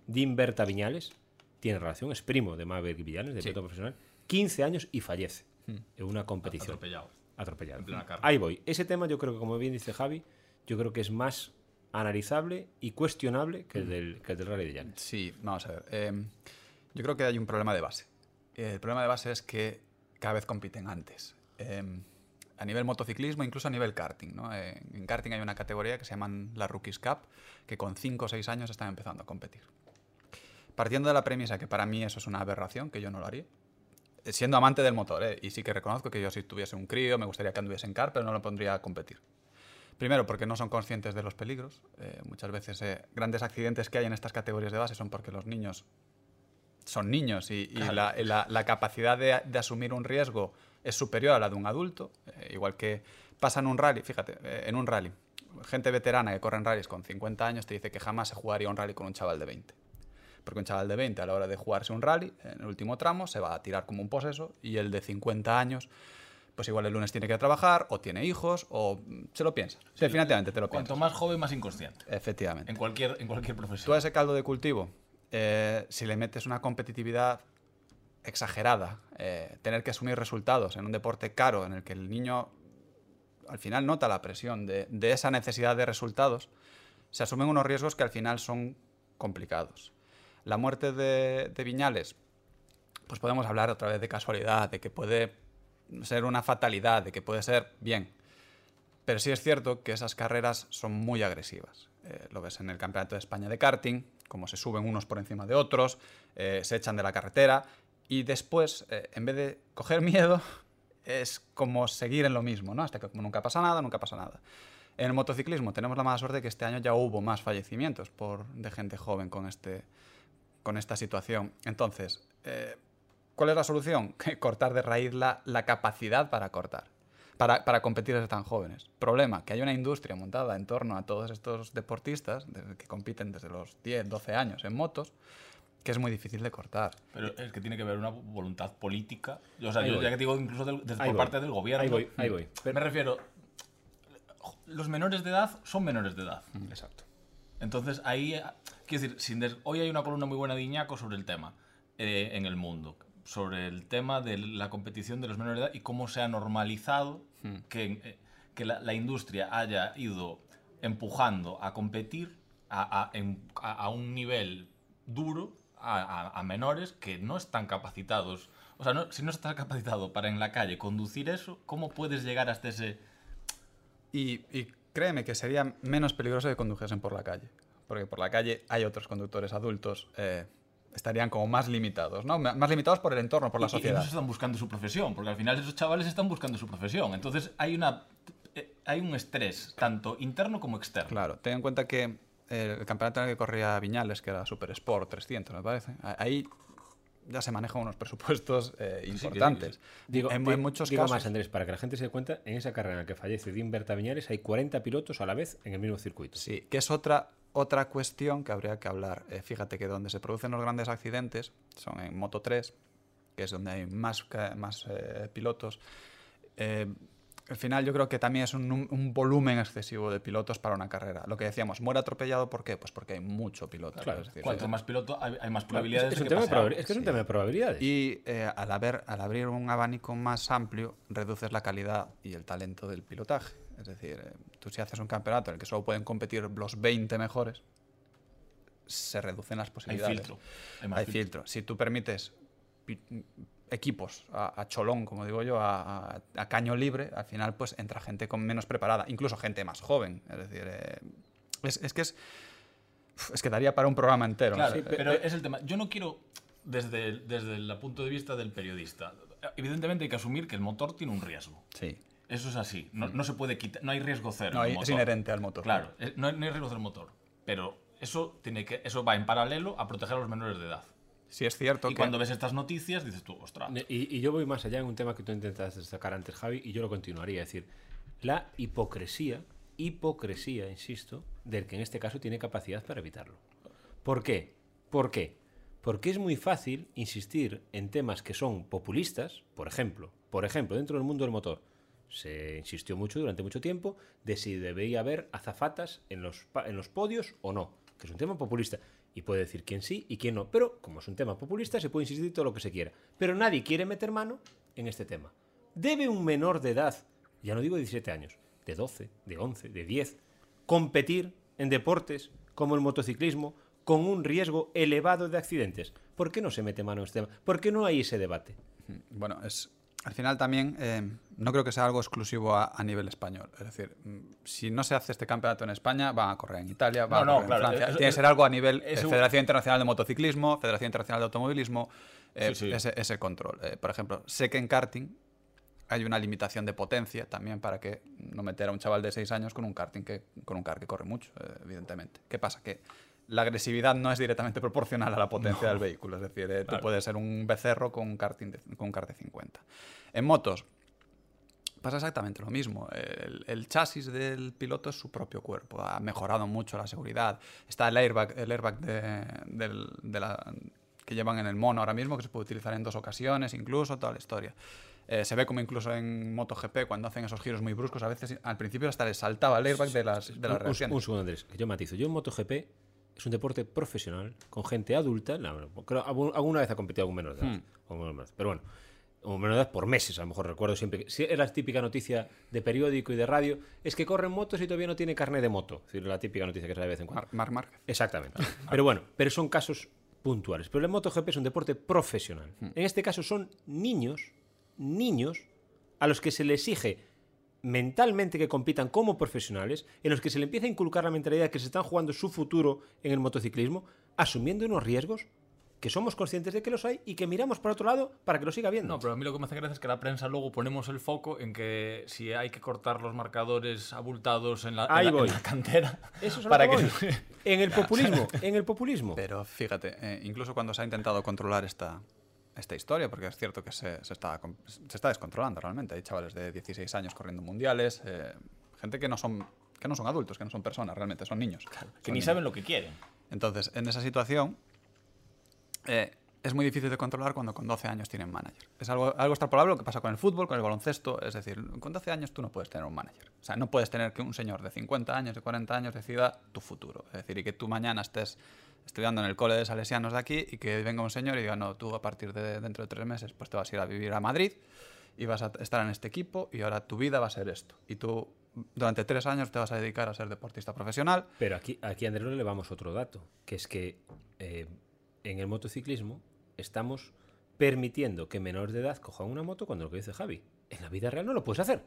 Dim Berta Viñales, tiene relación, es primo de Maverick Viñales, de piloto profesional, 15 años y fallece en una competición. Atropellado. Atropellado. En plena carga. Ahí voy. Ese tema yo creo que, como bien dice Javi, yo creo que es más analizable y cuestionable que el del, que el del Rally de Llanes. Sí, vamos a ver. em, yo creo que hay un problema de base. El problema de base es que cada vez compiten antes. Em, a nivel motociclismo, incluso a nivel karting. ¿no? Eh, en karting hay una categoría que se llaman la Rookies Cup, que con 5 o 6 años están empezando a competir. Partiendo de la premisa que para mí eso es una aberración, que yo no lo haría, eh, siendo amante del motor, ¿eh? y sí que reconozco que yo si tuviese un crío me gustaría que anduviese en car, pero no lo pondría a competir. Primero, porque no son conscientes de los peligros. Eh, muchas veces eh, grandes accidentes que hay en estas categorías de base son porque los niños son niños y, y la, y la- la capacidad de, de asumir un riesgo es superior a la de un adulto. Eh, igual que pasa en un rally, fíjate, eh, en un rally, gente veterana que corre en rallies con 50 años te dice que jamás se jugaría un rally con un chaval de 20. Porque un chaval de 20 a la hora de jugarse un rally, en el último tramo, se va a tirar como un poseso y el de 50 años, pues igual el lunes tiene que trabajar o tiene hijos o mm, se lo piensa. Definitivamente te lo piensas. Cuanto más joven, más inconsciente. Efectivamente. En cualquier, en cualquier Tú a profesión. ese caldo de cultivo, eh, si le metes una competitividad exagerada, eh, tener que asumir resultados en un deporte caro en el que el niño al final nota la presión de, esa necesidad de resultados, se asumen unos riesgos que al final son complicados. La muerte de, de Viñales, pues podemos hablar otra vez de casualidad, de que puede ser una fatalidad, de que puede ser bien. Pero sí es cierto que esas carreras son muy agresivas. Eh, lo ves en el Campeonato de España de karting, como se suben unos por encima de otros, eh, se echan de la carretera y después, eh, en vez de coger miedo, es como seguir en lo mismo, ¿no? Hasta que como nunca pasa nada, nunca pasa nada. En el motociclismo tenemos la mala suerte de que este año ya hubo más fallecimientos por, de gente joven con, este, con esta situación. Entonces, eh, ¿cuál es la solución? *laughs* Cortar de raíz la, la capacidad para cortar, para, para competir desde tan jóvenes. Problema, que hay una industria montada en torno a todos estos deportistas que compiten desde los 10, 12 años en motos, que es muy difícil de cortar. Pero es que tiene que haber una voluntad política. O sea, Ahí yo voy. ya que digo, incluso del- desde- por voy. parte del gobierno. Ahí voy, ahí voy. Me refiero. Los menores de edad son menores de edad. Exacto. Entonces ahí, quiero decir, sin des- hoy hay una columna muy buena de Iñaco sobre el tema eh, en el mundo, sobre el tema de la competición de los menores de edad y cómo se ha normalizado que, eh, que la, la industria haya ido empujando a competir a, a- en- a- a un nivel duro a, a- a menores que no están capacitados. O sea, no- si no estás capacitado para en la calle conducir eso, ¿cómo puedes llegar hasta ese... Y, y créeme que sería menos peligroso que condujesen por la calle. Porque por la calle hay otros conductores adultos, eh, estarían como más limitados, ¿no? Más limitados por el entorno, por la Y- Y, sociedad. se están buscando su profesión, porque al final esos chavales están buscando su profesión. Entonces hay una eh, hay un estrés, tanto interno como externo. Claro, ten en cuenta que el campeonato en el que corría Viñales, que era Super Sport 300, me parece, ahí ya se manejan unos *laughs* presupuestos eh, importantes. Digo, en, en muchos digo casos. más, Andrés, para que la gente se dé cuenta, en esa carrera en la que fallece Dean Berta Viñales hay 40 pilotos a la vez en el mismo circuito. Sí, que es otra, otra cuestión que habría que hablar. Eh, fíjate que donde se producen los grandes accidentes son en Moto 3, que es donde hay más, más eh, pilotos. Al final yo creo que también es un, volumen excesivo de pilotos para una carrera. Lo que decíamos, muere atropellado, ¿por qué? Pues porque hay mucho piloto. Claro, es decir, Cuanto más piloto, hay, hay más probabilidades es, es de un que pase es que es un tema de probabilidades. Y eh, al, haber, al abrir un abanico más amplio, reduces la calidad y el talento del pilotaje. Es decir, eh, tú si haces un campeonato en el que solo pueden competir los 20 mejores, se reducen las Hay posibilidades. filtro. Hay más Hay filtro. filtro. Si tú permites equipos a, a cholón, como digo yo, a, a- a caño libre, al final pues entra gente con menos preparada, incluso gente más joven. Es decir, eh, es, es que es... Es que daría para un programa entero. Claro, no sé. pero es el tema. Yo no quiero, desde el, desde el punto de vista del periodista, evidentemente hay que asumir que el motor tiene un riesgo. Sí. Eso es así. No, no se puede quitar, no hay riesgo cero. No, el es inherente al motor. Claro, eh, no hay, no hay riesgo del motor. Pero eso, tiene que, eso va en paralelo a proteger a los menores de edad. Sí es cierto Y que... cuando ves estas noticias dices tú, ostras. Y, y yo voy más allá en un tema que tú intentas destacar antes, Javi, y yo lo continuaría. Es decir, la hipocresía, hipocresía, insisto, del que en este caso tiene capacidad para evitarlo. ¿Por qué? ¿Por qué? Porque es muy fácil insistir en temas que son populistas, por ejemplo, por ejemplo, dentro del mundo del motor. Se insistió mucho durante mucho tiempo de si debía haber azafatas en los, pa- en los podios o no, que es un tema populista. Y puede decir quién sí y quién no. Pero como es un tema populista, se puede insistir todo lo que se quiera. Pero nadie quiere meter mano en este tema. ¿Debe un menor de edad, ya no digo de 17 años, de 12, de 11, de 10, competir en deportes como el motociclismo con un riesgo elevado de accidentes? ¿Por qué no se mete mano en este tema? ¿Por qué no hay ese debate? Bueno, es al final también eh, no creo que sea algo exclusivo a, a nivel español. Es decir, mm, si no se hace este campeonato en España, van a correr en Italia, van No, a no, correr claro, en Francia. Tiene que ser algo a nivel eh, eso- Federación Internacional de Motociclismo, Federación Internacional de Automovilismo, eh, Sí, sí. Ese, ese control. Eh, por ejemplo, sé que en karting hay una limitación de potencia también para que no meter a un chaval de 6 años con un karting que con un car que corre mucho, eh, evidentemente. ¿Qué pasa? Que la agresividad no es directamente proporcional a la potencia del vehículo, es decir, eh, tú puedes ser un becerro con un karting de, con un kart de 50. En motos pasa exactamente lo mismo. El, el chasis del piloto es su propio cuerpo. Ha mejorado mucho la seguridad. Está el airbag, el airbag de, del- de la, que llevan en el mono ahora mismo, que se puede utilizar en dos ocasiones, incluso, toda la historia. Eh, se ve como incluso en MotoGP, cuando hacen esos giros muy bruscos, a veces al principio hasta les saltaba el airbag de las, de las Un- un, reacciones. un segundo, Andrés, que yo matizo. Yo en MotoGP es un deporte profesional, con gente adulta. No, creo, alguna vez ha competido algún menor de edad. Hmm. o de edad, Pero bueno, o edad por meses, a lo mejor recuerdo siempre. si era la típica noticia de periódico y de radio, es que corren motos y todavía no tiene carnet de moto. Es decir, la típica noticia que sale de vez en cuando. Mar- Marc Márquez. Exactamente. Pero bueno, pero son casos puntuales. Pero el MotoGP es un deporte profesional. Hmm. En este caso son niños, niños, a los que se les exige mentalmente que compitan como profesionales, en los que se le empieza a inculcar la mentalidad de que se están jugando su futuro en el motociclismo, asumiendo unos riesgos que somos conscientes de que los hay y que miramos por otro lado para que lo siga viendo. No, pero a mí lo que me hace gracia es que la prensa luego ponemos el foco en que si hay que cortar los marcadores abultados en la, en Ahí la- en voy. la cantera Eso es para que que voy. En el *laughs* populismo, en el populismo. Pero fíjate, eh, incluso cuando se ha intentado controlar esta, esta historia, porque es cierto que se, se está, se está descontrolando realmente. Hay chavales de 16 años corriendo mundiales, eh, gente que no, son, que no son adultos, que no son personas realmente, son niños. que Son ni niños. saben lo que quieren. Entonces, en esa situación, eh, es muy difícil de controlar cuando con 12 años tienen manager. Es algo, algo extrapolable lo que pasa con el fútbol, con el baloncesto. Es decir, con 12 años tú no puedes tener un manager. O sea, no puedes tener que un señor de 50 años, de 40 años decida tu futuro. Es decir, y que tú mañana estés estudiando en el cole de salesianos de aquí y que venga un señor y diga, no, tú a partir de dentro de tres meses pues te vas a ir a vivir a Madrid y vas a estar en este equipo y ahora tu vida va a ser esto. Y tú durante tres años te vas a dedicar a ser deportista profesional. Pero aquí, aquí a Andrés le vamos otro dato, que es que eh, en el motociclismo estamos permitiendo que menores de edad cojan una moto cuando lo que dice Javi. En la vida real no lo puedes hacer.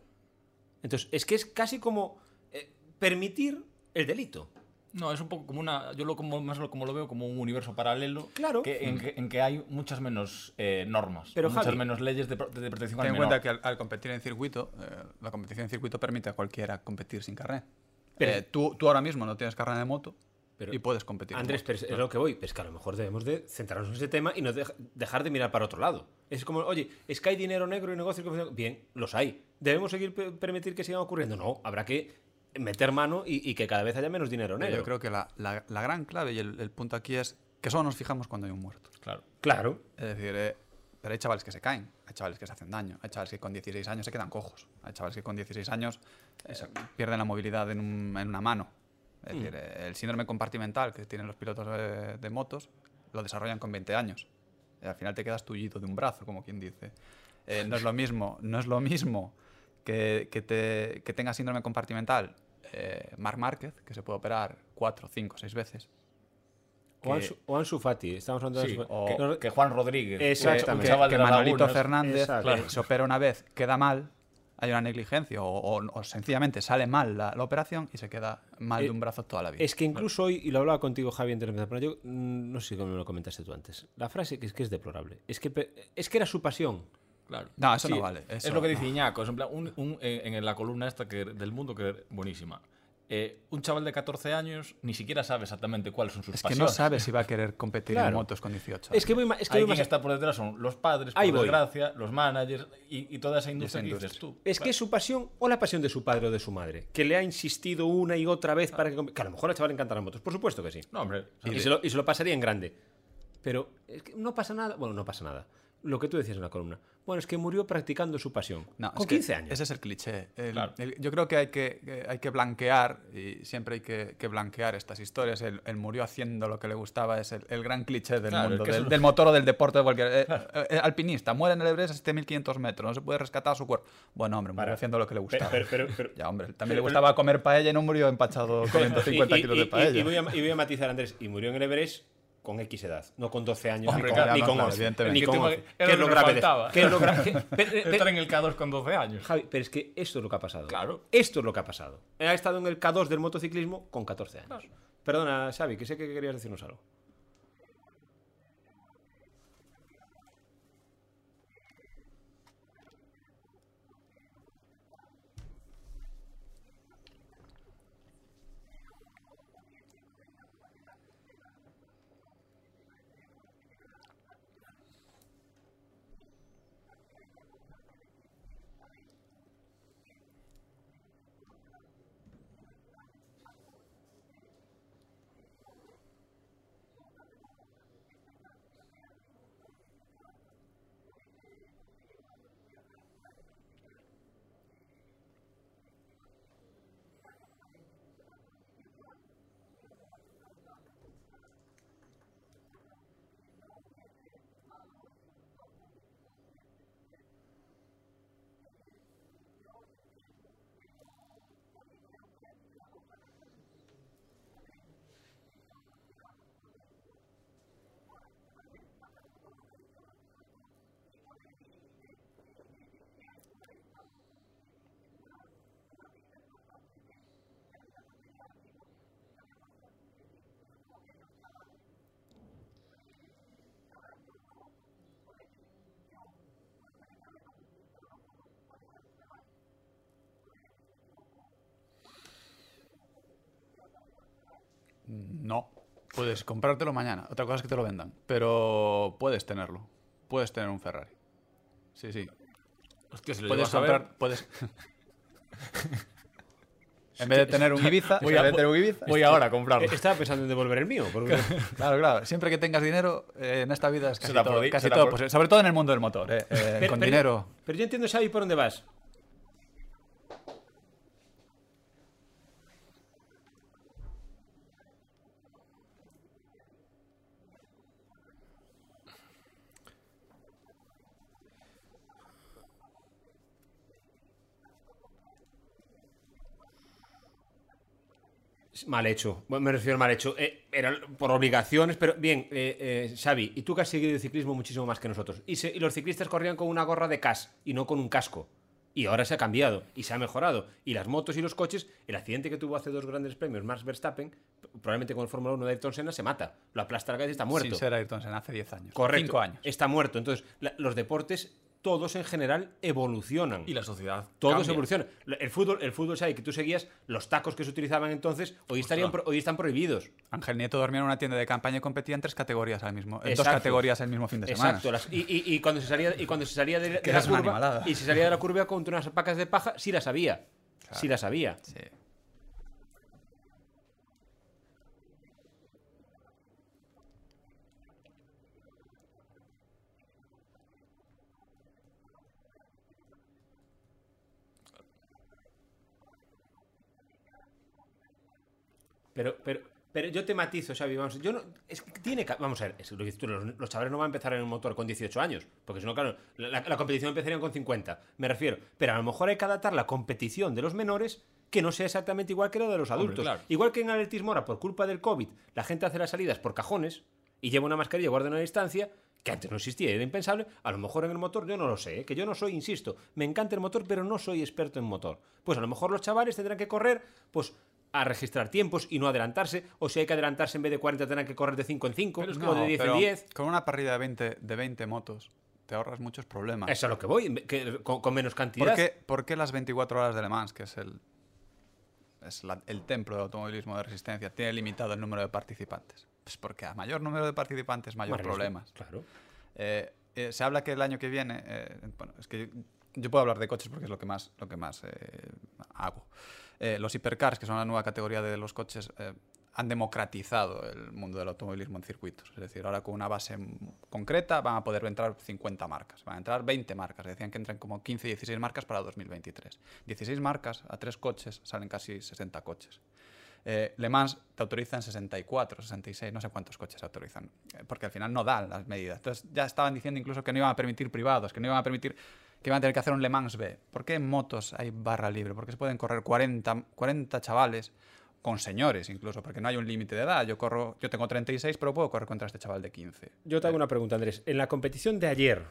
Entonces, es que es casi como eh, permitir el delito. No, es un poco como una. Yo lo como más lo, como lo veo como un universo paralelo. Claro. que- en, que, en que hay muchas menos eh, normas. Pero, muchas Javi- menos leyes de, de protección Ten al en menor. cuenta que al, al competir en circuito, eh, la competición en circuito permite a cualquiera competir sin carnet. Pero- Eh, tú, tú ahora mismo no tienes carnet de moto, Pero- y puedes competir. Andrés, pero es lo que voy. Pues que a lo mejor debemos de centrarnos en ese tema y no dej- dejar de mirar para otro lado. Es como, oye, es que hay dinero negro y negocios. Bien, los hay. ¿Debemos seguir pe- permitir que sigan ocurriendo? No, habrá que meter mano y, y que cada vez haya menos dinero negro. Yo creo que la, la- la gran clave y el, el punto aquí es que solo nos fijamos cuando hay un muerto. Claro. Claro. Es decir, eh, pero hay chavales que se caen, hay chavales que se hacen daño, hay chavales que con 16 años se quedan cojos, hay chavales que con 16 años eh, pierden la movilidad en, un- en una mano. Es decir, eh, el síndrome compartimental que tienen los pilotos de, de motos lo desarrollan con 20 años. Y al final te quedas tullido de un brazo, como quien dice. Eh, no es lo *laughs* mismo, no es lo mismo que, que, te, que tenga síndrome compartimental eh, Marc Márquez, que se puede operar 4, 5, 6 veces. O Ansu, o Ansu Fati. Estamos hablando de Sí, Ansu o que Juan Rodríguez. Exactamente. que Manolito. Fernández Exacto. se opera una vez, queda mal, hay una negligencia o, o- o sencillamente sale mal la, la operación y se queda mal Eh, de un brazo toda la vida. Es que incluso hoy, y lo hablaba contigo, Javi, antes de empezar, pero yo mm, no sé cómo me lo comentaste tú antes. La frase que es que es deplorable. Es que, es que era su pasión. Claro. No, eso Sí, no vale. es lo que no. dice Iñaco. Es en, plan, un- un- en, en la columna esta que, del mundo que es buenísima. Eh, un chaval de 14 años ni siquiera sabe exactamente cuáles son sus Es que pasiones. no sabe si va a querer competir Claro. en motos con 18. Es que voy, ma- es que Ahí voy quien más- está por detrás son los padres, por Ahí voy. desgracia, los managers y, y toda esa industria que dices industria. tú. Es que es su pasión o la pasión de su padre o de su madre, que le ha insistido una y otra vez para que... Que a lo mejor al chaval le encantan las motos, por supuesto que sí. No, hombre. Y se, lo, y se lo pasaría en grande. Pero es que no pasa nada. Bueno, no pasa nada. Lo que tú decías en la columna. Bueno, es que murió practicando su pasión. No, con es que 15 años. Ese es el cliché. El- Claro. el- yo creo que hay que, hay que blanquear, y siempre hay que, que blanquear estas historias. El, el murió haciendo lo que le gustaba, es el, gran cliché del Claro, mundo, es del, eso- del motor o del deporte de cualquier. eh, eh, alpinista, muere en el Everest a 7500 metros, no se puede rescatar su cuerpo. Bueno, hombre, murió Para. haciendo lo que le gustaba. pero- pero- pero- *laughs* ya, hombre, también le gustaba comer paella y no murió empachado *laughs* con 150 Y- y- kilos y- de paella. Y, y voy a, y voy a matizar, Andrés. Y murió en el Everest con X edad, no con 12 años, Hombre, ni con, ni con claro, 11. evidentemente. Ni con Que te- 11. era ¿Qué es lo grave qué es lo Estar en el K2 con 12 años. Javi, pero es que esto es lo que ha pasado. Claro. Esto es lo que ha pasado. Ha estado en el K2 del motociclismo con 14 años. Perdona, Xavi, que sé que querías decirnos algo. No. Puedes comprártelo mañana. Otra cosa es que te lo vendan. Pero puedes tenerlo. Puedes tener un Ferrari. Sí, sí. Hostia, si lo Puedes a ver, comprar. Puedes. *laughs* en vez *laughs* de tener un Ibiza. Voy en a- vez de tener un Ibiza. voy ahora a comprarlo. Eh, Estaba pensando en devolver el mío. porque- *laughs* Claro, claro. Siempre que tengas dinero, eh, en esta vida es casi todo, casi todo por- posible. Sobre todo en el mundo del motor. eh, eh, Pero- con pero- dinero. Pero yo entiendo, Xavi, por dónde vas. Mal hecho, Bueno, me refiero a mal hecho. Eh, era por obligaciones, pero bien, eh, eh, Xavi, y tú que has seguido el ciclismo muchísimo más que nosotros. Y, se- y los ciclistas corrían con una gorra de CAS y no con un casco. Y ahora se ha cambiado y se ha mejorado. Y las motos y los coches, el accidente que tuvo hace dos grandes premios Max Verstappen, probablemente con el Fórmula 1 de Ayrton Senna, se mata. Lo aplasta la calle y está muerto. Sin ser Ayrton Senna hace 10 años. Correcto. 5 años. Está muerto. Entonces, la- los deportes todos en general evolucionan. Y la sociedad. Todos cambia. evolucionan. El fútbol, el fútbol, ¿sabes? Que tú seguías los tacos que se utilizaban entonces, hoy, estarían, hoy están prohibidos. Ángel Nieto dormía en una tienda de campaña y competía en tres categorías al mismo, en dos categorías el mismo fin de semana. Exacto. las- y, y- y cuando se salía, y cuando se salía de, la curva, y se salía de la curva contra unas pacas de paja, sí las había. Sí las había. Sí. Pero, pero, pero yo te matizo, Xavi, vamos, yo no, es que tiene, vamos a ver, es lo que tú, los, los chavales no van a empezar en un motor con 18 años, porque si no, claro, la, la competición empezaría con 50, me refiero, pero a lo mejor hay que adaptar la competición de los menores que no sea exactamente igual que la de los adultos. claro. Igual que en atletismo ahora, por culpa del COVID, la gente hace las salidas por cajones y lleva una mascarilla, guarda una distancia, que antes no existía, era impensable, a lo mejor en el motor yo no lo sé, ¿eh? que yo no soy, insisto, me encanta el motor, pero no soy experto en motor. Pues a lo mejor los chavales tendrán que correr, pues a registrar tiempos y no adelantarse, o si hay que adelantarse en vez de 40 tendrán que correr de 5 en 5 o No, de 10 en pero 10. Con una parrilla de 20, de 20 motos te ahorras muchos problemas. Eso es a lo que voy, que- con, con menos cantidad. ¿Por qué, por qué las 24 horas de Le Mans, que es el, es la- el templo del automovilismo de resistencia, tiene limitado el número de participantes? Pues porque a mayor número de participantes, mayor problemas. Claro. Eh, eh, se habla que el año que viene, eh, bueno, es que yo, yo puedo hablar de coches porque es lo que más, lo que más eh, hago. Eh, los hipercars, que son la nueva categoría de los coches, eh, han democratizado el mundo del automovilismo en circuitos. Es decir, ahora con una base concreta van a poder entrar 50 marcas, van a entrar 20 marcas. Decían que entran como 15, 16 marcas para 2023. 16 marcas a tres coches salen casi 60 coches. Eh, Le Mans te autorizan 64, 66, no sé cuántos coches autorizan, eh, porque al final no dan las medidas. Entonces ya estaban diciendo incluso que no iban a permitir privados, que no iban a permitir, que iban a tener que hacer un Le Mans B. ¿Por qué en motos hay barra libre? Porque se pueden correr 40, 40 chavales con señores incluso, porque no hay un límite de edad. Yo corro, yo tengo 36, pero puedo correr contra este chaval de 15. Yo te hago una pregunta, Andrés. En la competición de ayer,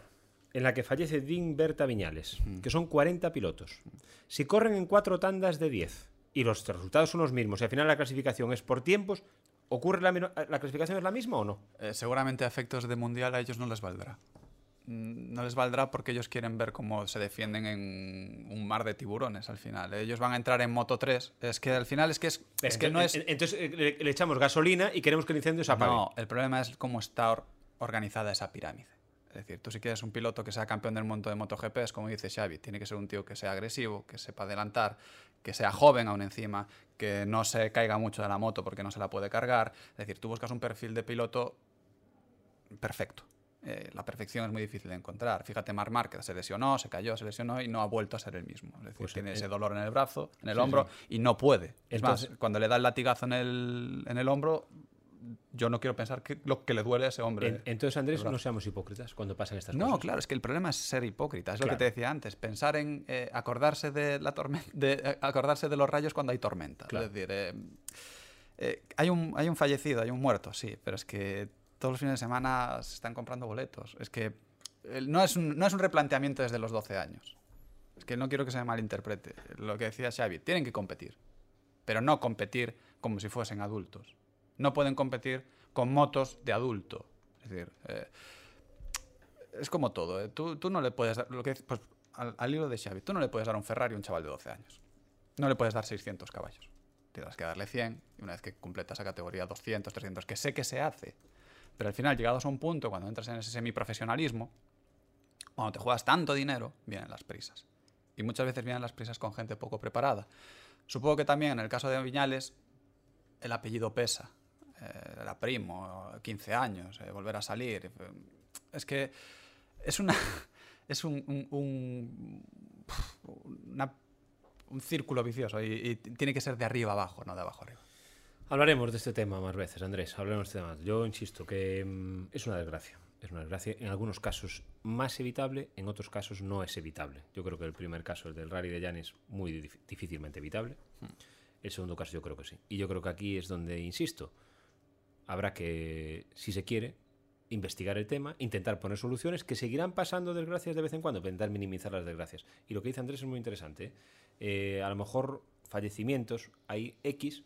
en la que fallece Dean Berta Viñales, que son 40 pilotos, si corren en cuatro tandas de 10 y los resultados son los mismos y al final la clasificación es por tiempos, ¿ocurre la, la clasificación es la misma o no? Eh, seguramente a efectos de mundial a ellos no les valdrá. Mm, No les valdrá porque ellos quieren ver cómo se defienden en un mar de tiburones al final. Ellos van a entrar en Moto 3. Es que al final es que, es, es que no es... Entonces eh, le, le echamos gasolina y queremos que el incendio se apague. No, el problema es cómo está or- organizada esa pirámide. Es decir, tú si quieres un piloto que sea campeón del mundo de MotoGP, es como dice Xavi, tiene que ser un tío que sea agresivo, que sepa adelantar, que sea joven aún encima, que no se caiga mucho de la moto porque no se la puede cargar. Es decir, tú buscas un perfil de piloto perfecto. Eh, la perfección es muy difícil de encontrar. Fíjate, Marc Márquez se lesionó, se cayó, se lesionó y no ha vuelto a ser el mismo. Es decir, Pues, tiene ese dolor en el brazo, en el sí, hombro y no puede. Es Entonces- más, cuando le da el latigazo en el, en el hombro, yo no quiero pensar que lo que le duele a ese hombre. En- entonces, Andrés, no seamos hipócritas cuando pasan estas No, cosas. claro, es que el problema es ser hipócrita. Es lo que te decía antes. Pensar en eh, acordarse de la tormenta, de, eh, acordarse de los rayos cuando hay tormenta. Claro. Es decir, eh, eh, hay, un, hay un fallecido, hay un muerto, sí, pero es que todos los fines de semana se están comprando boletos. Es que eh, no es un, no es un replanteamiento desde los 12 años. Es que no quiero que se me malinterprete. Lo que decía Xavi, tienen que competir, pero no competir como si fuesen adultos. No pueden competir con motos de adulto. Es decir, eh, es como todo. ¿eh? Tú, tú no le puedes dar, lo que, pues, al, al hilo de Xavi, tú no le puedes dar un Ferrari a un chaval de 12 años. No le puedes dar 600 caballos. Tendrás que darle 100 y una vez que completa esa categoría 200, 300, que sé que se hace. Pero al final, llegados a un punto, cuando entras en ese semiprofesionalismo, cuando te juegas tanto dinero, vienen las prisas. Y muchas veces vienen las prisas con gente poco preparada. Supongo que también en el caso de Viñales, el apellido pesa. Eh, era primo, 15 años, eh, volver a salir. Es que es una. *laughs* Es un. un círculo vicioso y, y tiene que ser de arriba abajo, no de abajo arriba. Hablaremos de este tema más veces, Andrés. Hablaremos de este tema. Yo insisto que mm, es una desgracia. Es una desgracia. En algunos casos más evitable, en otros casos no es evitable. Yo creo que el primer caso, el del rally de Llanes, muy dif- difícilmente evitable. El segundo caso yo creo que sí. Y yo creo que aquí es donde, insisto, habrá que, si se quiere, investigar el tema, intentar poner soluciones que seguirán pasando desgracias de vez en cuando, intentar minimizar las desgracias. Y lo que dice Andrés es muy interesante. ¿eh? Eh, a lo mejor fallecimientos hay X,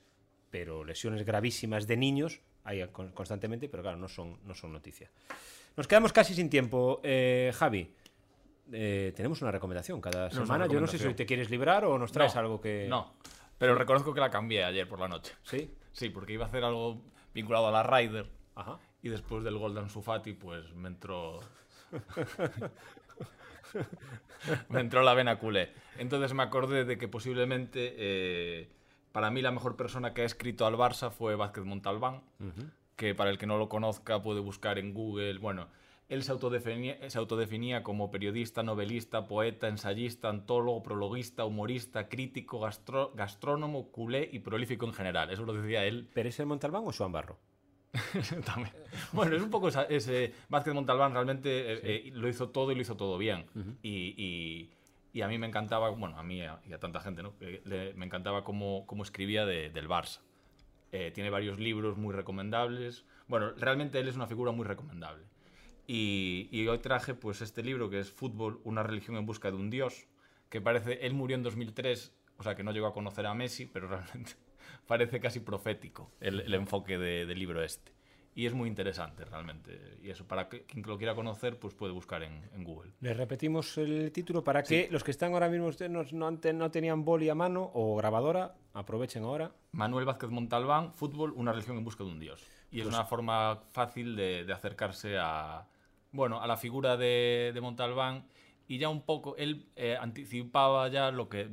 pero lesiones gravísimas de niños hay con- constantemente, pero claro, no son, no son noticia. Nos quedamos casi sin tiempo. Eh, Javi, eh, tenemos una recomendación cada una semana. Yo no sé si recomendación. hoy te quieres librar o nos traes No, algo que. No, pero reconozco que la cambié ayer por la noche. ¿Sí? Sí, porque iba a hacer algo vinculado a la Ryder Ajá. y después del gol de Ansu Fati, pues me entró... *laughs* *laughs* me entró la vena culé. Entonces me acordé de que posiblemente eh, para mí la mejor persona que ha escrito al Barça fue Vázquez Montalbán, que para el que no lo conozca puede buscar en Google, bueno, él se autodefinía, se autodefinía como periodista, novelista, poeta, ensayista, antólogo, prologuista, humorista, crítico, gastro- gastrónomo, culé y prolífico en general. Eso lo decía él ¿Pero es el Montalbán o Joan Barro? *laughs* también. Bueno, es un poco ese. Vázquez Montalbán realmente eh, eh, lo hizo todo y lo hizo todo bien. y, y- y a mí me encantaba, bueno, a mí y a tanta gente, ¿no? Le- me encantaba cómo, cómo escribía de- del Barça. Eh, tiene varios libros muy recomendables. Bueno, realmente él es una figura muy recomendable. Y, y hoy traje pues este libro que es Fútbol, una religión en busca de un dios, que parece, él murió en 2003, o sea que no llegó a conocer a Messi, pero *laughs* realmente parece casi profético el, enfoque de- del libro este. Y es muy interesante realmente. Y eso, para que- quien lo quiera conocer, pues puede buscar en, en Google. Le repetimos el título para que los que están ahora mismo ustedes no, no no tenían boli a mano o grabadora, aprovechen ahora. Manuel Vázquez Montalbán, Fútbol, una religión en busca de un dios. Y es una forma fácil de, de acercarse a, bueno, a la figura de, de Montalbán y ya un poco, él eh, anticipaba ya lo que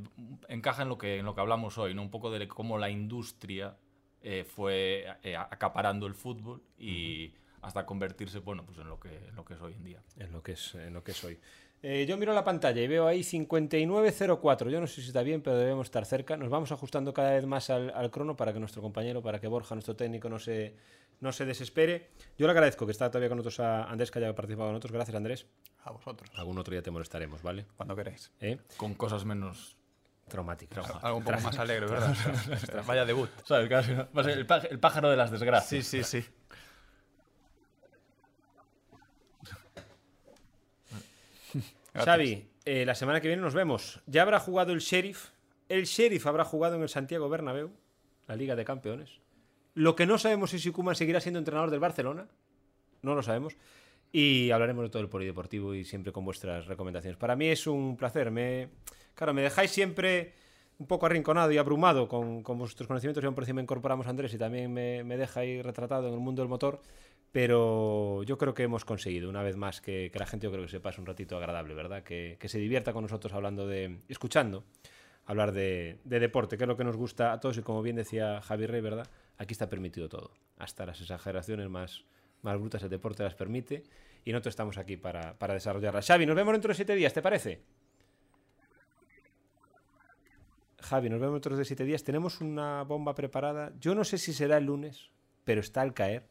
encaja en lo que, en lo que hablamos hoy, ¿no? un poco de cómo la industria eh, fue eh, acaparando el fútbol y hasta convertirse bueno, pues en, lo que, en lo que es hoy en día. En lo que es, en lo que soy. Eh, yo miro la pantalla y veo ahí 5904. Yo no sé si está bien, pero debemos estar cerca. Nos vamos ajustando cada vez más al, al crono para que nuestro compañero, para que Borja, nuestro técnico, no se, no se desespere. Yo le agradezco que está todavía con nosotros a Andrés, que haya participado con nosotros. Gracias, Andrés. A vosotros, Algún otro día te molestaremos, ¿vale? cuando queréis. ¿Eh? Con cosas menos... Traumáticas. Algo un poco más alegre, ¿verdad? *laughs* O sea, Vaya debut. El, pájaro de las desgracias. Sí, sí, sí. *laughs* Xavi, eh, la semana que viene nos vemos. Ya habrá jugado el Sheriff. El Sheriff habrá jugado en el Santiago Bernabéu, la Liga de Campeones. Lo que no sabemos es si Koeman seguirá siendo entrenador del Barcelona. No lo sabemos. Y hablaremos de todo el polideportivo y siempre con vuestras recomendaciones. Para mí es un placer. Me, claro, me dejáis siempre un poco arrinconado y abrumado con, con vuestros conocimientos. Y aún por encima incorporamos a Andrés y también me, me deja ahí retratado en el mundo del motor. Pero yo creo que hemos conseguido, una vez más, que, la gente yo creo que se pase un ratito agradable, ¿verdad? Que, que se divierta con nosotros hablando de. escuchando hablar de, de deporte, que es lo que nos gusta a todos. Y como bien decía Javi Rey, ¿verdad? Aquí está permitido todo. Hasta las exageraciones más, más brutas el deporte las permite. Y nosotros estamos aquí para, para desarrollarlas. Xavi, nos vemos dentro de siete días, ¿te parece? Javi, nos vemos dentro de siete días. Tenemos una bomba preparada. Yo no sé si será el lunes, pero está al caer.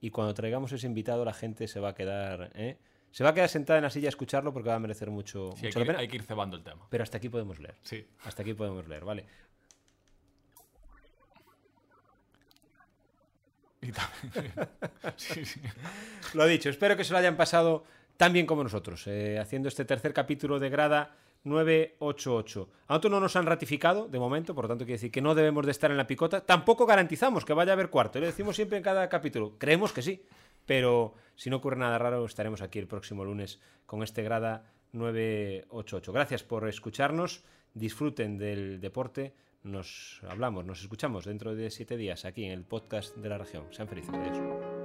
Y cuando traigamos ese invitado, la gente se va a quedar. ¿eh? Se va a quedar sentada en la silla a escucharlo porque va a merecer mucho, Sí, hay, mucho que la ir, pena. hay que ir cebando el tema. Pero hasta aquí podemos leer. Sí. Hasta aquí podemos leer, ¿vale? Y también- *laughs* sí, sí. Lo dicho, espero que se lo hayan pasado tan bien como nosotros, eh, haciendo este tercer capítulo de grada 988. A nosotros no nos han ratificado de momento, por lo tanto quiere decir que no debemos de estar en la picota. Tampoco garantizamos que vaya a haber cuarto, lo decimos siempre en cada capítulo. Creemos que sí, pero si no ocurre nada raro estaremos aquí el próximo lunes con este grada 988. Gracias por escucharnos, disfruten del deporte. Nos hablamos, nos escuchamos dentro de siete días aquí en el podcast de la región. Sean felices. Adiós.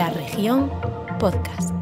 La región podcast.